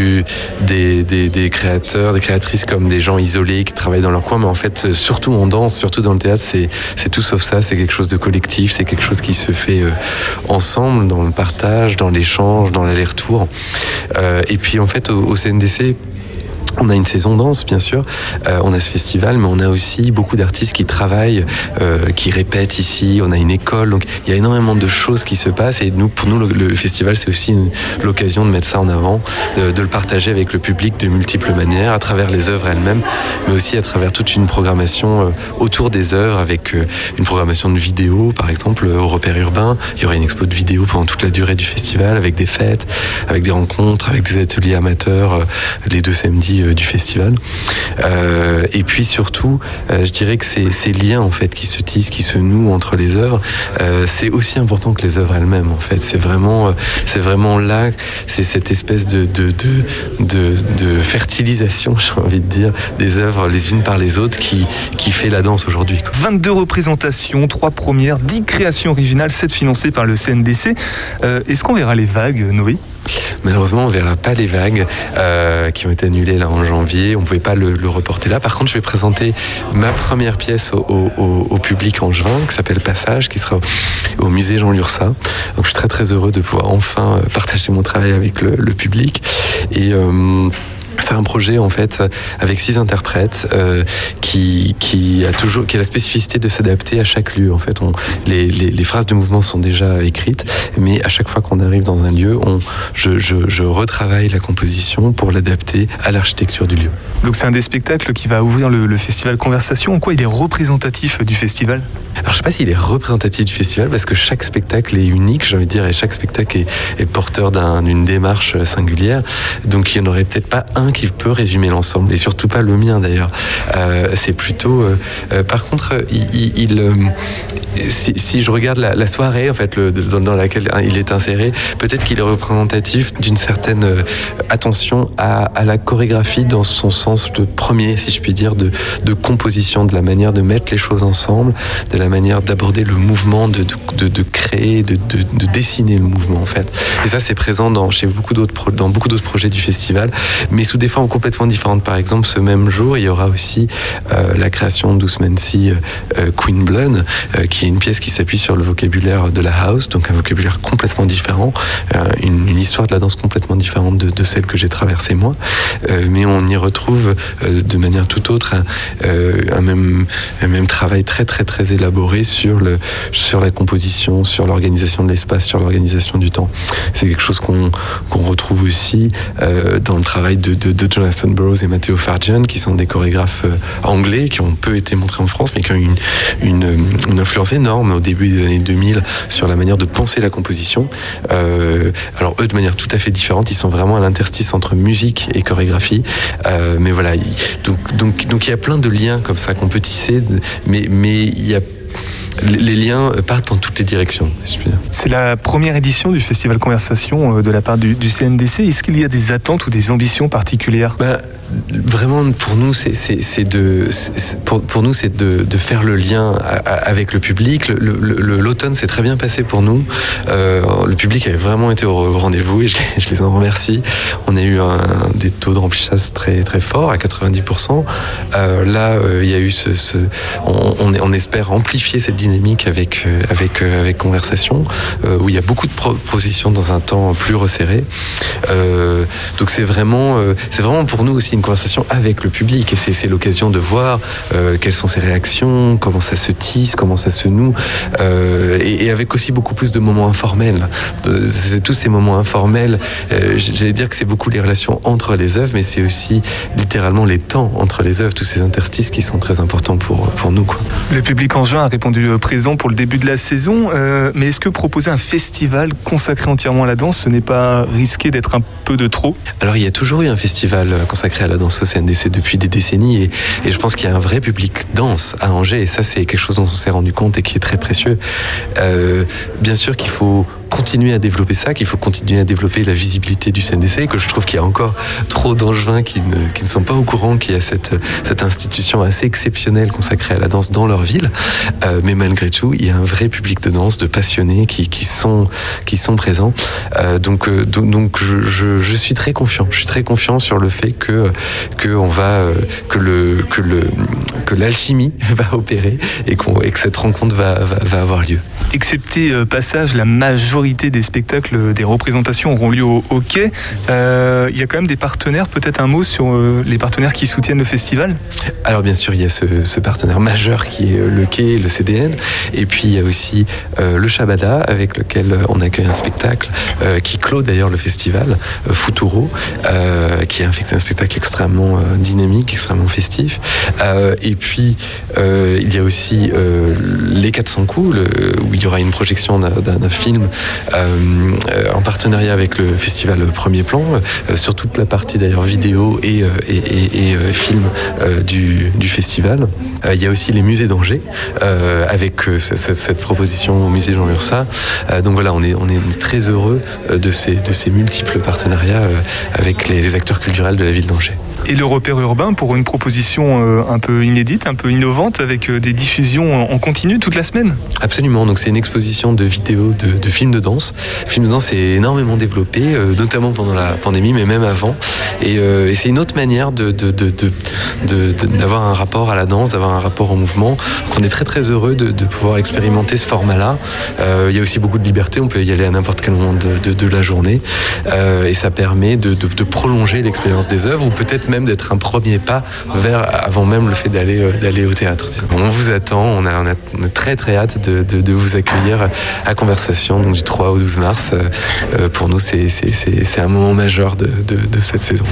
des, des, des créateurs, des créatrices comme des gens isolés qui travaillent dans leur coin, mais en fait, surtout en danse, surtout dans le théâtre, c'est tout sauf ça, c'est quelque chose de collectif, c'est quelque chose qui se fait euh, ensemble, dans le partage, dans l'échange, dans l'aller-retour. Euh, et puis en fait, au, au CNDC, on a une saison danse, bien sûr. Euh, on a ce festival, mais on a aussi beaucoup d'artistes qui travaillent, euh, qui répètent ici. On a une école, donc il y a énormément de choses qui se passent. Et nous, pour nous, le, le festival, c'est aussi l'occasion de mettre ça en avant, de, de, le partager avec le public de multiples manières, à travers les œuvres elles-mêmes, mais aussi à travers toute une programmation euh, autour des œuvres, avec euh, une programmation de vidéos, par exemple au repère urbain. Il y aura une expo de vidéos pendant toute la durée du festival, avec des fêtes, avec des rencontres, avec des ateliers amateurs, euh, les deux samedis du festival. Euh, et puis surtout, euh, je dirais que ces, liens en fait qui se tissent, qui se nouent entre les œuvres, euh, c'est aussi important que les œuvres elles-mêmes. En fait, c'est vraiment, c'est vraiment là, c'est cette espèce de de, de, de, de fertilisation, j'ai envie de dire, des œuvres les unes par les autres qui qui fait la danse aujourd'hui. 22 représentations, 3 premières, 10 créations originales, 7 financées par le CNDC. Est-ce qu'on verra les vagues, Noé? Malheureusement, on verra pas les vagues euh, qui ont été annulées là en janvier. On pouvait pas le, reporter là. Par contre, je vais présenter ma première pièce au, public en juin, qui s'appelle Passage, qui sera au, musée Jean Lursa. Donc, je suis très très heureux de pouvoir enfin partager mon travail avec le, le public et euh, c'est un projet en fait avec six interprètes euh, qui, qui a toujours qui a la spécificité de s'adapter à chaque lieu. En fait, on, les, les, les, phrases de mouvement sont déjà écrites, mais à chaque fois qu'on arrive dans un lieu, on, je, je, je retravaille la composition pour l'adapter à l'architecture du lieu. Donc c'est un des spectacles qui va ouvrir le, le, festival Conversation. En quoi il est représentatif du festival? Alors je sais pas s'il est représentatif du festival parce que chaque spectacle est unique, j'ai envie de dire, et chaque spectacle est, est porteur d'une un, démarche singulière. Donc il n'y en aurait peut-être pas un qui peut résumer l'ensemble, et surtout pas le mien d'ailleurs. Euh, c'est plutôt. Euh, euh, par contre, il. si, je regarde la, soirée en fait dans, laquelle il est inséré, peut-être qu'il est représentatif d'une certaine attention à, la chorégraphie dans son sens de premier, si je puis dire, de, composition, de la manière de mettre les choses ensemble, de la manière d'aborder le mouvement, de, de, créer, de, dessiner le mouvement en fait. Et ça, c'est présent dans, chez beaucoup d'autres dans projets du festival, mais des formes complètement différentes. Par exemple, ce même jour, il y aura aussi euh, la création d'Ousmansi euh, Queen Blood, euh, qui est une pièce qui s'appuie sur le vocabulaire de la house, donc un vocabulaire complètement différent, une, une, histoire de la danse complètement différente de, celle que j'ai traversée moi. mais on y retrouve de manière tout autre un, même, travail très très très élaboré sur, la composition, sur l'organisation de l'espace, sur l'organisation du temps. C'est quelque chose qu'on qu retrouve aussi dans le travail de, de Jonathan Burroughs et Matteo Farjan, qui sont des chorégraphes anglais, qui ont peu été montrés en France, mais qui ont une, une, une influence énorme au début des années 2000 sur la manière de penser la composition. Euh, alors eux, de manière tout à fait différente, ils sont vraiment à l'interstice entre musique et chorégraphie. Euh, mais voilà, donc, donc, donc il y a plein de liens comme ça qu'on peut tisser, mais, mais il y a les liens partent dans toutes les directions. Si C'est la première édition du Festival Conversation de la part du, du CNDC. Est-ce qu'il y a des attentes ou des ambitions particulières? Bah, Vraiment, pour nous, c'est de, pour, pour, nous, c'est de, de, faire le lien avec le public. L'automne s'est très bien passé pour nous. Euh, le public avait vraiment été au rendez-vous et je, je, les en remercie. On a eu un, des taux de remplissage très très forts, à 90%. Euh, là, euh, il y a eu ce, ce on, on, on, espère amplifier cette avec euh, avec euh, avec conversation, euh, où il y a beaucoup de propositions dans un temps plus resserré. donc c'est vraiment, c'est vraiment pour nous aussi une conversation avec le public et c'est l'occasion de voir quelles sont ses réactions, comment ça se tisse, comment ça se noue et, avec aussi beaucoup plus de moments informels. C'est tous ces moments informels. J'allais dire que c'est beaucoup les relations entre les œuvres, mais c'est aussi littéralement les temps entre les œuvres, tous ces interstices qui sont très importants pour, pour nous. Quoi. Le public en juin a répondu présent pour le début de la saison, euh, mais est-ce que proposer un festival consacré entièrement à la danse, ce n'est pas risqué d'être un peu de trop? Alors il y a toujours eu un festival consacré à la danse au CNDC depuis des décennies et, et je pense qu'il y a un vrai public danse à Angers et ça c'est quelque chose dont on s'est rendu compte et qui est très précieux. Euh, bien sûr qu'il faut continuer à développer ça, qu'il faut continuer à développer la visibilité du CNDC, que je trouve qu'il y a encore trop d'angevins qui ne, sont pas au courant qu'il y a cette, institution assez exceptionnelle consacrée à la danse dans leur ville. Euh, mais malgré tout, il y a un vrai public de danse, de passionnés qui, sont, présents. Euh, donc, euh, je, suis très confiant. Je suis très confiant sur le fait que, que va, l'alchimie va opérer et, qu et, que cette rencontre va avoir lieu. Excepté euh, passage, la majorité des spectacles, des représentations auront lieu au hockey. Euh, il y a quand même des partenaires, peut-être un mot sur euh, les partenaires qui soutiennent le festival? Alors bien sûr, il y a ce, partenaire majeur qui est le quai, le CDN, et puis il y a aussi euh, le Shabada avec lequel on accueille un spectacle euh, qui clôt d'ailleurs le festival, euh, Futuro, qui est un, spectacle extrêmement dynamique, extrêmement festif. et puis il y a aussi les 400 coups, il y aura une projection d'un film euh, en partenariat avec le festival Premier Plan, euh, sur toute la partie d'ailleurs vidéo et, euh, film du, festival. il y a aussi les musées d'Angers, avec cette, proposition au musée Jean Lursa. donc voilà, on est, très heureux de ces, multiples partenariats avec les acteurs culturels de la ville d'Angers. Et le repère urbain pour une proposition euh, un peu inédite, un peu innovante, avec euh, des diffusions en continu toute la semaine? Absolument, donc c'est une exposition de vidéos, de, films de danse. Le film de danse est énormément développé, euh, notamment pendant la pandémie, mais même avant. Et, c'est une autre manière d'avoir un rapport à la danse, d'avoir un rapport au mouvement. Donc on est très très heureux de, pouvoir expérimenter ce format-là. Il y a aussi beaucoup de liberté, on peut y aller à n'importe quel moment de, la journée. et ça permet de, prolonger l'expérience des œuvres ou peut-être même d'être un premier pas vers, avant même le fait d'aller, d'aller au théâtre. On vous attend, on a, très très hâte de, vous accueillir à Conversation donc du 3 au 12 mars. pour nous, c'est, un moment majeur de, de cette saison.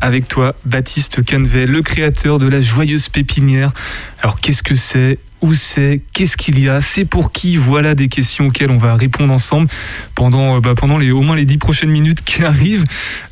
Avec toi, Baptiste Canvet, le créateur de la joyeuse pépinière. Alors qu'est-ce que c'est? Où c'est, qu'est-ce qu'il y a, c'est pour qui, voilà des questions auxquelles on va répondre ensemble pendant, euh, bah, pendant les, au moins les dix prochaines minutes qui arrivent.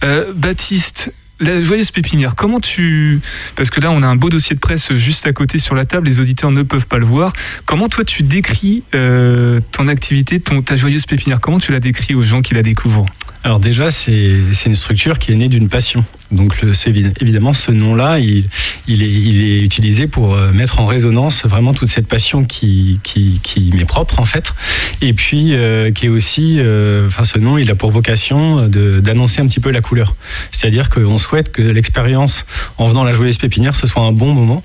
Euh, Baptiste, la joyeuse pépinière, comment tu... Parce que là, on a un beau dossier de presse juste à côté sur la table, les auditeurs ne peuvent pas le voir. Comment toi, tu décris euh, ton activité, ton, ta joyeuse pépinière? Comment tu la décris aux gens qui la découvrent? Alors déjà, c'est une structure qui est née d'une passion. Donc le, évidemment, ce nom-là, il, il, est, il, est, utilisé pour euh, mettre en résonance vraiment toute cette passion qui, qui, qui m'est propre en fait. Et puis euh, qui est aussi, euh, enfin ce nom, il a pour vocation d'annoncer un petit peu la couleur. C'est-à-dire qu'on souhaite que l'expérience en venant la joyeuse pépinière, ce soit un bon moment,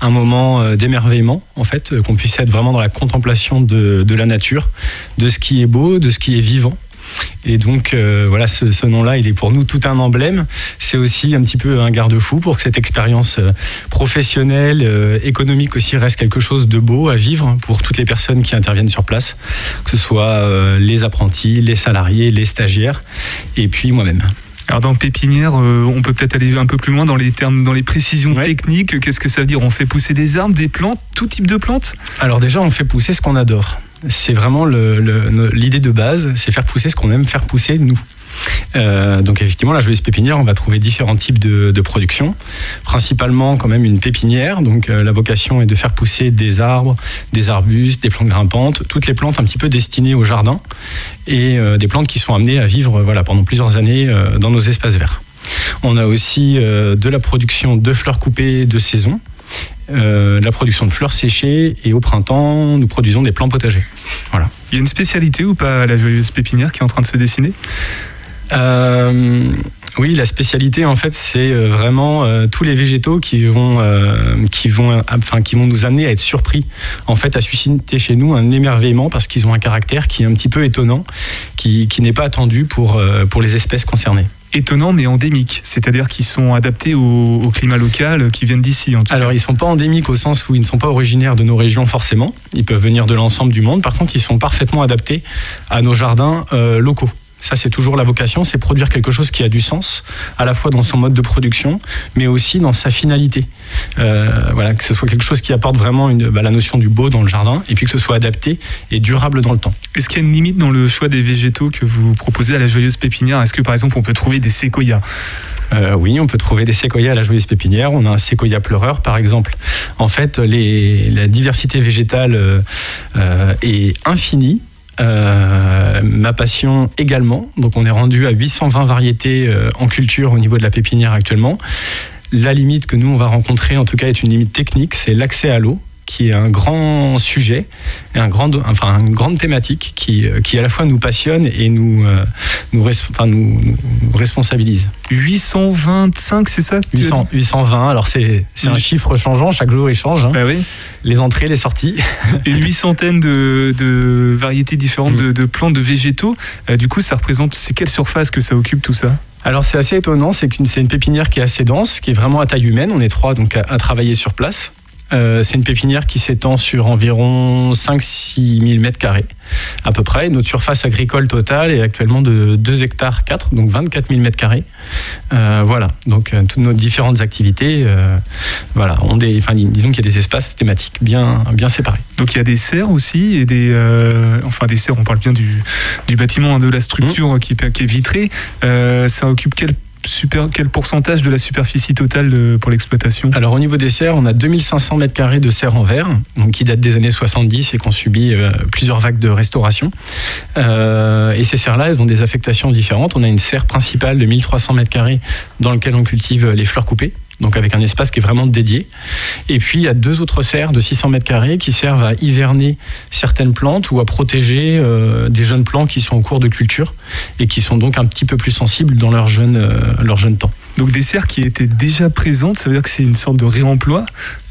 un moment d'émerveillement en fait, qu'on puisse être vraiment dans la contemplation de, de la nature, de ce qui est beau, de ce qui est vivant et donc, euh, voilà, ce, nom-là, il est pour nous tout un emblème. C'est aussi un petit peu un garde-fou pour que cette expérience euh, professionnelle, euh, économique aussi, reste quelque chose de beau à vivre pour toutes les personnes qui interviennent sur place, que ce soit les apprentis, les salariés, les stagiaires, et puis moi-même. Alors dans pépinière, on peut peut-être aller un peu plus loin dans les termes, dans les précisions techniques. Qu'est-ce que ça veut dire? On fait pousser des arbres, des plantes, tout type de plantes? Alors déjà, on fait pousser ce qu'on adore c'est vraiment l'idée de base, c'est faire pousser ce qu'on aime faire pousser nous. Euh, donc effectivement, la joyeuse pépinière, on va trouver différents types de, production, principalement quand même une pépinière. Donc euh, la vocation est de faire pousser des arbres, des arbustes, des plantes grimpantes, toutes les plantes un petit peu destinées au jardin et euh, des plantes qui sont amenées à vivre voilà pendant plusieurs années dans nos espaces verts. On a aussi de la production de fleurs coupées de saison. Euh, la production de fleurs séchées et au printemps, nous produisons des plants potagers. Voilà. Il y a une spécialité ou pas à la joyeuse pépinière qui est en train de se dessiner? Euh, oui, la spécialité en fait, c'est euh, vraiment tous les végétaux qui vont, qui vont, enfin, qui vont nous amener à être surpris, en fait, à susciter chez nous un émerveillement parce qu'ils ont un caractère qui est un petit peu étonnant, qui, qui n'est pas attendu pour, pour les espèces concernées étonnants mais endémiques, c'est-à-dire qu'ils sont adaptés au, climat local, qui viennent d'ici. Alors ils ne sont pas endémiques au sens où ils ne sont pas originaires de nos régions forcément, ils peuvent venir de l'ensemble du monde, par contre ils sont parfaitement adaptés à nos jardins euh, locaux. Ça, c'est toujours la vocation, c'est produire quelque chose qui a du sens, à la fois dans son mode de production, mais aussi dans sa finalité. Euh, voilà, que ce soit quelque chose qui apporte vraiment une, bah, la notion du beau dans le jardin, et puis que ce soit adapté et durable dans le temps. Est-ce qu'il y a une limite dans le choix des végétaux que vous proposez à la joyeuse pépinière? Est-ce que par exemple on peut trouver des séquoias? Euh, oui, on peut trouver des séquoias à la joyeuse pépinière. On a un séquoia pleureur, par exemple. En fait, les, la diversité végétale euh, est infinie euh, ma passion également. Donc on est rendu à 820 variétés euh, en culture au niveau de la pépinière actuellement. La limite que nous on va rencontrer en tout cas est une limite technique, c'est l'accès à l'eau qui est un grand sujet, et un grand, enfin, une grande thématique qui, euh, qui à la fois nous passionne et nous, euh, nous, enfin, nous, responsabilise. 825, c'est ça 800, 820, alors c'est un chiffre changeant, chaque jour il change. Hein. Bah oui. Les entrées, les sorties. Une huit centaines de, de, variétés différentes mm. de, plantes, de végétaux. Euh, du coup, ça représente, c'est quelle surface que ça occupe tout ça? Alors c'est assez étonnant, c'est c'est une pépinière qui est assez dense, qui est vraiment à taille humaine. On est trois donc à travailler sur place. Euh, c'est une pépinière qui s'étend sur environ 5-6 000 mètres carrés à peu près. Notre surface agricole totale est actuellement de 2 hectares 4, donc 24 000 mètres carrés. Euh, voilà, donc euh, toutes nos différentes activités, voilà, ont des, enfin, disons qu'il y a des espaces thématiques bien, bien séparés. Donc il y a des serres aussi et des, enfin des serres. On parle bien du, du bâtiment, hein, de la structure mmh. qui, qui, est vitrée. ça occupe quel quel pourcentage de la superficie totale euh, pour l'exploitation? Alors au niveau des serres, on a 2500 mètres carrés de serres en verre, qui datent des années 70 et qui ont subi euh, plusieurs vagues de restauration. Euh, et ces serres-là, elles ont des affectations différentes. On a une serre principale de 1300 mètres carrés dans laquelle on cultive les fleurs coupées donc avec un espace qui est vraiment dédié. Et puis il y a deux autres serres de 600 mètres carrés qui servent à hiverner certaines plantes ou à protéger euh, des jeunes plants qui sont en cours de culture et qui sont donc un petit peu plus sensibles dans leur jeune, euh, leur jeune temps. Donc des serres qui étaient déjà présentes, ça veut dire que c'est une sorte de réemploi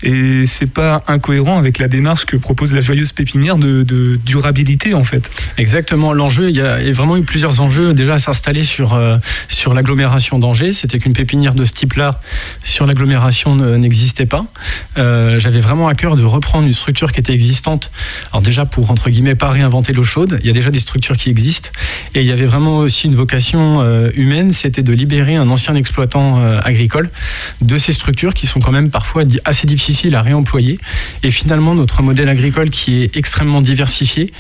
et c'est pas incohérent avec la démarche que propose la joyeuse pépinière de, durabilité en fait. Exactement, l'enjeu, il y a vraiment eu plusieurs enjeux déjà à s'installer sur, euh, sur l'agglomération d'Angers. C'était qu'une pépinière de ce type-là sur l'agglomération n'existait pas. Euh, J'avais vraiment à cœur de reprendre une structure qui était existante. Alors déjà pour entre guillemets pas réinventer l'eau chaude, il y a déjà des structures qui existent et il y avait vraiment aussi une vocation euh, humaine, c'était de libérer un ancien exploitant euh, agricole de ces structures qui sont quand même parfois assez difficiles à réemployer. Et finalement notre modèle agricole qui est extrêmement diversifié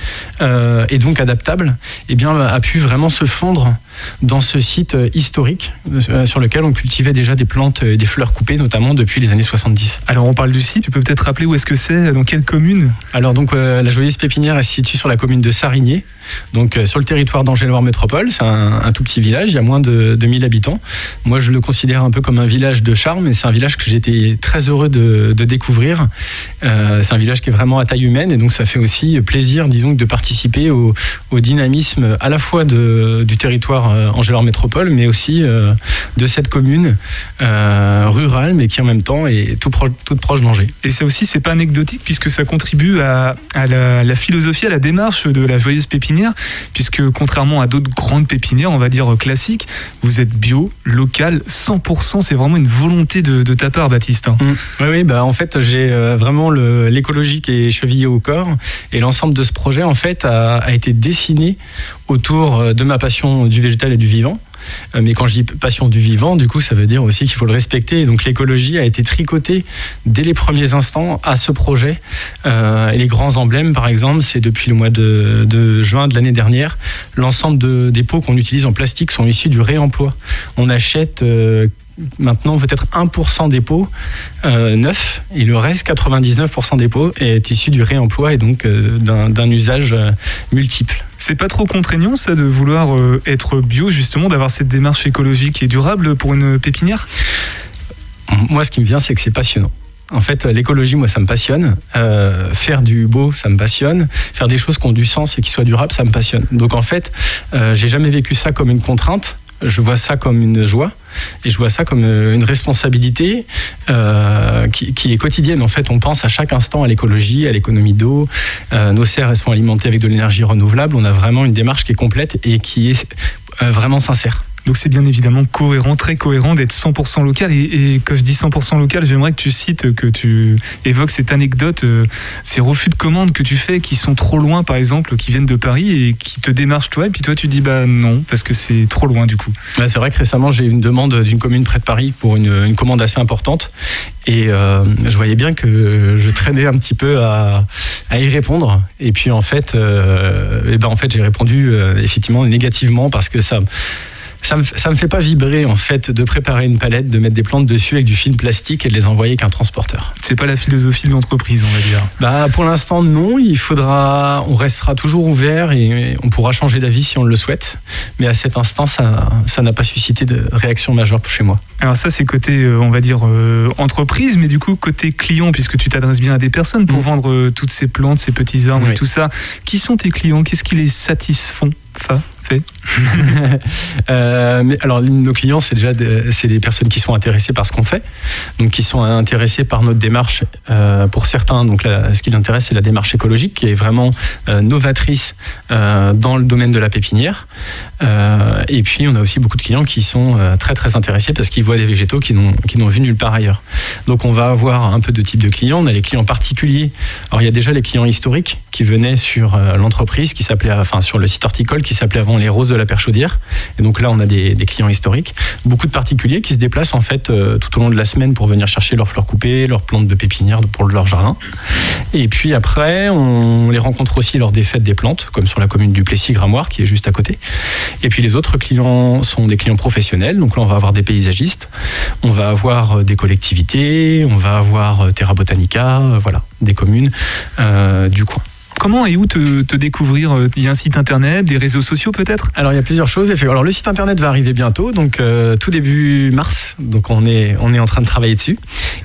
euh, et donc adaptable, eh bien a pu vraiment se fondre dans ce site euh, historique euh, sur lequel on cultivait déjà des plantes et des fleurs coupées, notamment depuis les années 70. Alors on parle du site, tu peux peut-être rappeler où est-ce que c'est, dans quelle commune Alors donc euh, la joyeuse pépinière est située sur la commune de Sarigné, donc sur le territoire d'Angers-Loire Métropole. C'est un, tout petit village, il y a moins de 2000 habitants. Moi je le considère un peu comme un village de charme et c'est un village que été très heureux de, découvrir. c'est un village qui est vraiment à taille humaine et donc ça fait aussi plaisir, disons, de participer au, au dynamisme à la fois de, du territoire euh, Angers Métropole, mais aussi euh, de cette commune euh, rurale, mais qui en même temps est tout toute proche d'Angers. Et ça aussi, c'est pas anecdotique, puisque ça contribue à, la, philosophie, à la démarche de la joyeuse pépinière, puisque contrairement à d'autres grandes pépinières, on va dire classiques, vous êtes bio, local, 100%, c'est vraiment une volonté de, ta part, Baptiste. Hein. Mmh. Oui, oui, bah, en fait, j'ai vraiment l'écologie qui est chevillée au corps, et l'ensemble de ce projet, en fait, a, a été dessiné autour de ma passion du végétal et du vivant. Euh, mais quand je dis passion du vivant, du coup, ça veut dire aussi qu'il faut le respecter. donc l'écologie a été tricotée dès les premiers instants à ce projet. Euh, et les grands emblèmes, par exemple, c'est depuis le mois de, juin de l'année dernière, l'ensemble des pots qu'on utilise en plastique sont issus du réemploi. On achète euh, maintenant peut-être 1% des pots euh, neufs et le reste 99% des pots est issu du réemploi et donc euh, d'un usage euh, multiple. C'est pas trop contraignant ça de vouloir être bio justement, d'avoir cette démarche écologique et durable pour une pépinière? Moi ce qui me vient c'est que c'est passionnant. En fait, l'écologie, moi, ça me passionne. faire du beau, ça me passionne. Faire des choses qui ont du sens et qui soient durables, ça me passionne. Donc, en fait, j'ai jamais vécu ça comme une contrainte je vois ça comme une joie et je vois ça comme euh, une responsabilité euh, qui, est quotidienne. En fait, on pense à chaque instant à l'écologie, à l'économie d'eau. Euh, nos serres sont alimentées avec de l'énergie renouvelable. On a vraiment une démarche qui est complète et qui est vraiment sincère. Donc c'est bien évidemment cohérent, très cohérent d'être 100% local. Et, quand je dis 100% local, j'aimerais que tu cites, que tu évoques cette anecdote, euh, ces refus de commandes que tu fais qui sont trop loin, par exemple, qui viennent de Paris et qui te démarchent toi. Et puis toi, tu dis bah non, parce que c'est trop loin du coup. c'est vrai que récemment, j'ai eu une demande d'une commune près de Paris pour une, commande assez importante. Et euh, je voyais bien que je traînais un petit peu à, y répondre. Et puis en fait, euh, eh ben en fait j'ai répondu effectivement négativement parce que ça ça me, ça me fait pas vibrer en fait de préparer une palette, de mettre des plantes dessus avec du film plastique et de les envoyer qu'un transporteur. C'est pas la philosophie de l'entreprise, on va dire. Bah pour l'instant non, il faudra, on restera toujours ouvert et on pourra changer d'avis si on le souhaite. Mais à cet instant, ça, ça n'a pas suscité de réaction majeure chez moi. Alors ça c'est côté, euh, on va dire euh, entreprise, mais du coup côté client, puisque tu t'adresses bien à des personnes pour mm. vendre euh, toutes ces plantes, ces petits arbres et tout ça. Qui sont tes clients? Qu'est-ce qui les satisfont? Fait? euh, alors nos clients c'est déjà c'est les personnes qui sont intéressées par ce qu'on fait. Donc qui sont intéressés par notre démarche euh, pour certains. Donc ce qui les intéresse c'est la démarche écologique qui est vraiment euh, novatrice dans le domaine de la pépinière. Et puis on a aussi beaucoup de clients qui sont très très intéressés parce qu'ils voient des végétaux qui n'ont qui n'ont vu nulle part ailleurs. Donc on va avoir un peu de type de clients. On a les clients particuliers. Alors il y a déjà les clients historiques qui venaient sur l'entreprise qui s'appelait enfin sur le site horticole qui s'appelait avant les roses de la Perchaudière. Et donc là, on a des, clients historiques. Beaucoup de particuliers qui se déplacent en fait euh, tout au long de la semaine pour venir chercher leurs fleurs coupées, leurs plantes de pépinière pour leur jardin. Et puis après, on les rencontre aussi lors des fêtes des plantes, comme sur la commune du Plessis-Gramoire, qui est juste à côté. Et puis les autres clients sont des clients professionnels. Donc là, on va avoir des paysagistes, on va avoir euh, des collectivités, on va avoir euh, Terra Botanica, voilà, des communes du coin. Comment et où te, te découvrir euh, Il y a un site internet, des réseaux sociaux peut-être? Alors il y a plusieurs choses. Alors le site internet va arriver bientôt, donc euh, tout début mars. Donc on est on est en train de travailler dessus.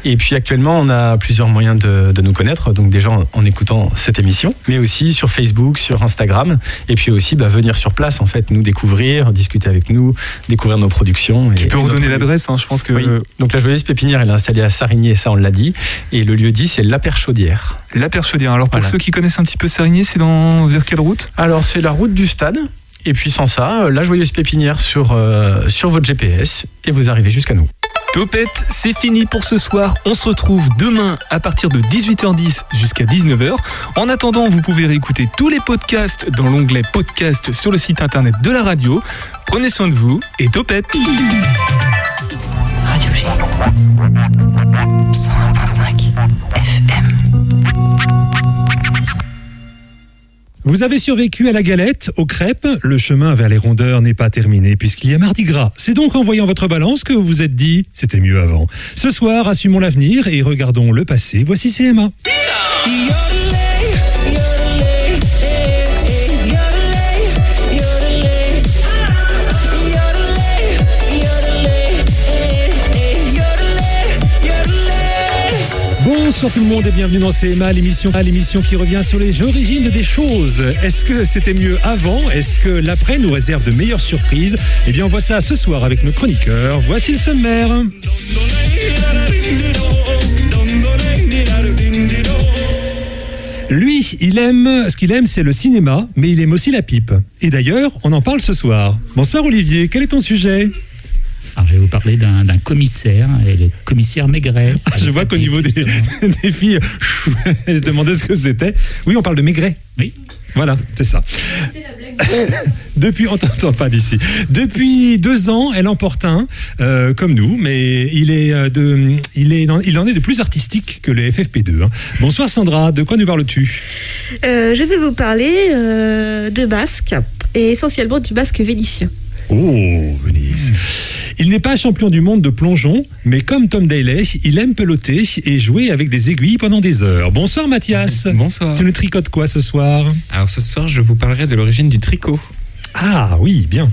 Et puis actuellement on a plusieurs moyens de, de nous connaître. Donc déjà en, en écoutant cette émission, mais aussi sur Facebook, sur Instagram, et puis aussi bah, venir sur place en fait, nous découvrir, discuter avec nous, découvrir nos productions. Tu peux redonner l'adresse, hein, je pense que Oui. Donc la joyeuse pépinière, elle est installée à Sarigné, ça on l'a dit. Et le lieu dit, c'est La Perchaudière. La Perchaudière. Alors pour Voilà. ceux qui connaissent un petit peu Sarigné, c'est dans vers quelle route? Alors c'est la route du stade. Et puis sans ça, euh, la joyeuse pépinière sur, euh, sur votre GPS et vous arrivez jusqu'à nous. Topette, c'est fini pour ce soir. On se retrouve demain à partir de 18h10 jusqu'à 19h. En attendant, vous pouvez réécouter tous les podcasts dans l'onglet podcast sur le site internet de la radio. Prenez soin de vous et Topette Radio G. 101.5 FM. Vous avez survécu à la galette, aux crêpes. Le chemin vers les rondeurs n'est pas terminé puisqu'il y a Mardi Gras. C'est donc en voyant votre balance que vous vous êtes dit c'était mieux avant. Ce soir, assumons l'avenir et regardons le passé. Voici CMA. Bonsoir tout le monde et bienvenue dans CMA, l'émission, l'émission qui revient sur les origines des choses. Est-ce que c'était mieux avant? Est-ce que l'après nous réserve de meilleures surprises? Eh bien, on voit ça ce soir avec nos chroniqueurs. Voici le sommaire. Lui, il aime, ce qu'il aime, c'est le cinéma, mais il aime aussi la pipe. Et d'ailleurs, on en parle ce soir. Bonsoir Olivier, quel est ton sujet? Alors, je vais vous parler d'un commissaire, et le commissaire Maigret. Ah, Je vois qu'au niveau des, des filles, elles se demandaient ce que c'était. Oui, on parle de Maigret. Oui. Voilà, c'est ça. Depuis, on t'entend pas d'ici. Depuis deux ans, elle en porte un, euh, comme nous, mais il est euh, de, il est, il en est de plus artistique que le FFP2. hein. Bonsoir Sandra, de quoi nous parles-tu? Euh, je vais vous parler euh, de basque et essentiellement du basque vénitien. Oh, Venise. Il n'est pas champion du monde de plongeon, mais comme Tom Daly, il aime peloter et jouer avec des aiguilles pendant des heures. Bonsoir Mathias. Bonsoir. Tu nous tricotes quoi ce soir Alors ce soir, je vous parlerai de l'origine du tricot. Ah oui, bien.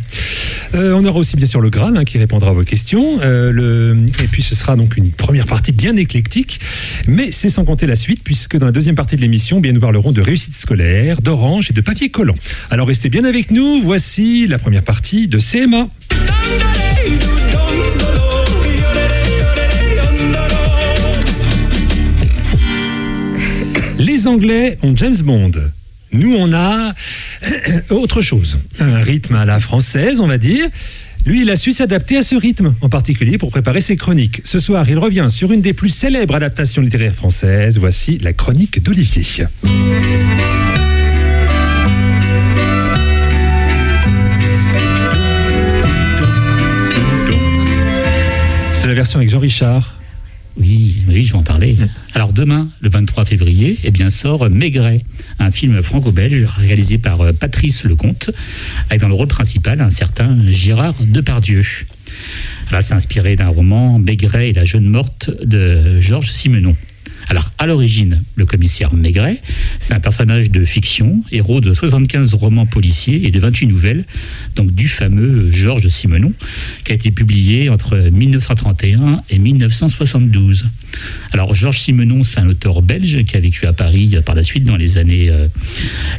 Euh, on aura aussi bien sûr le Graal hein, qui répondra à vos questions. Euh, le... Et puis ce sera donc une première partie bien éclectique, mais c'est sans compter la suite, puisque dans la deuxième partie de l'émission, bien nous parlerons de réussite scolaire, d'orange et de papier collant. Alors restez bien avec nous, voici la première partie de CMA. Anglais ont James Bond. Nous, on a autre chose. Un rythme à la française, on va dire. Lui, il a su s'adapter à ce rythme, en particulier pour préparer ses chroniques. Ce soir, il revient sur une des plus célèbres adaptations littéraires françaises. Voici la chronique d'Olivier. C'était la version avec Jean Richard. Oui, oui, je vais en parler. Alors demain, le 23 février, eh bien, sort Maigret, un film franco-belge réalisé par euh, Patrice Lecomte, avec dans le rôle principal un certain Gérard Depardieu. C'est inspiré d'un roman Maigret et la jeune morte de Georges Simenon. Alors, à l'origine, le commissaire Maigret, c'est un personnage de fiction, héros de 75 romans policiers et de 28 nouvelles, donc du fameux Georges Simenon, qui a été publié entre 1931 et 1972. Alors, Georges Simenon, c'est un auteur belge qui a vécu à Paris euh, par la suite dans les années, euh,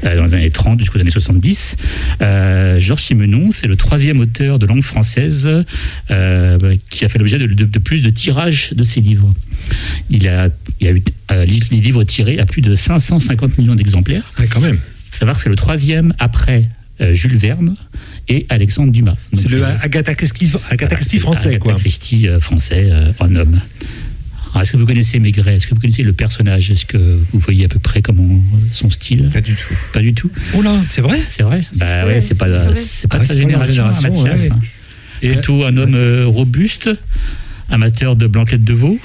euh, dans les années 30 jusqu'aux années 70. Euh, Georges Simenon, c'est le troisième auteur de langue française qui a fait l'objet de plus de tirages de ses livres. Il a, il a eu euh, les livres tirés à plus de 550 millions d'exemplaires. quand même. Savoir que c'est le troisième après euh, Jules Verne et Alexandre Dumas. Donc, C'est le euh, Agatha Christie, Agatha Christie français, Agatha quoi. Christie euh, français euh, en homme. Alors, Est-ce que vous connaissez Maigret? Est-ce que vous connaissez le personnage? Est-ce que vous voyez à peu près comment son style? Pas du tout. Pas du tout. Oh là, c'est vrai? C'est vrai? Bah ouais, c'est pas, c'est pas Ah, de sa génération, hein, génération, Mathias. ouais. hein. Plutôt un homme robuste, amateur de blanquettes de veau,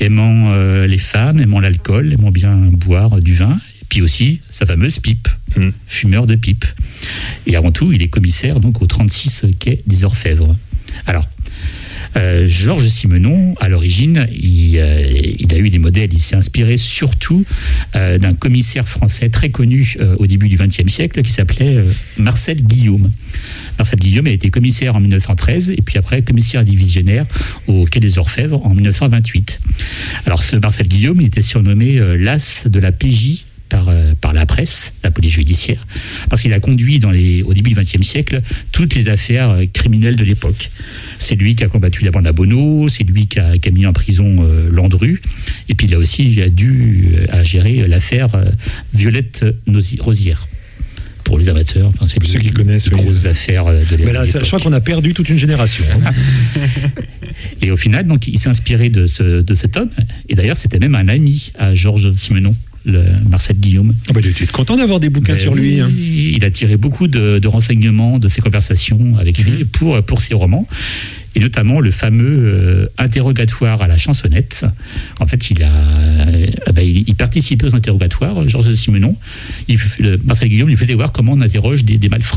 aimant euh, les femmes, aimant l'alcool, aimant bien boire du vin, et puis aussi sa fameuse pipe, Hmm. fumeur de pipe. Et avant tout, il est commissaire donc au 36 quai des Orfèvres. Alors, Euh, Georges Simenon, à l'origine, il, euh, a eu des modèles. Il s'est inspiré surtout euh, d'un commissaire français très connu euh, au début du XXe siècle qui s'appelait Marcel Guillaume. Marcel Guillaume a été commissaire en 1913 et puis après commissaire divisionnaire au Quai des Orfèvres en 1928. Alors ce Marcel Guillaume, il était surnommé l'as de la PJ par, euh, par la presse, la police judiciaire, parce qu'il a conduit dans les, au début du XXe siècle toutes les affaires euh, criminelles de l'époque. C'est lui qui a combattu la bande à Bono, c'est lui qui a, qui a mis en prison euh, Landru, et puis il a aussi dû euh, à gérer l'affaire euh, Violette Rosière. Pour les amateurs, enfin, c'est Ceux qui connaissent, les oui. grosses affaires de Mais là, je crois qu'on a perdu toute une génération. hein. Et au final, donc, il s'est inspiré de, ce, de cet homme. Et d'ailleurs, c'était même un ami à Georges Simenon, le Marcel Guillaume. Ah bah, il était content d'avoir des bouquins Ben sur lui. hein. Il a tiré beaucoup de, de renseignements de ses conversations avec Mhm. lui pour, pour ses romans. Et notamment le fameux euh, interrogatoire à la chansonnette. En fait, il a, euh, ben, il, il participait aux interrogatoires, Georges Simenon. Il, le- Marcel Guillaume lui faisait voir comment on interroge des, des malfrats.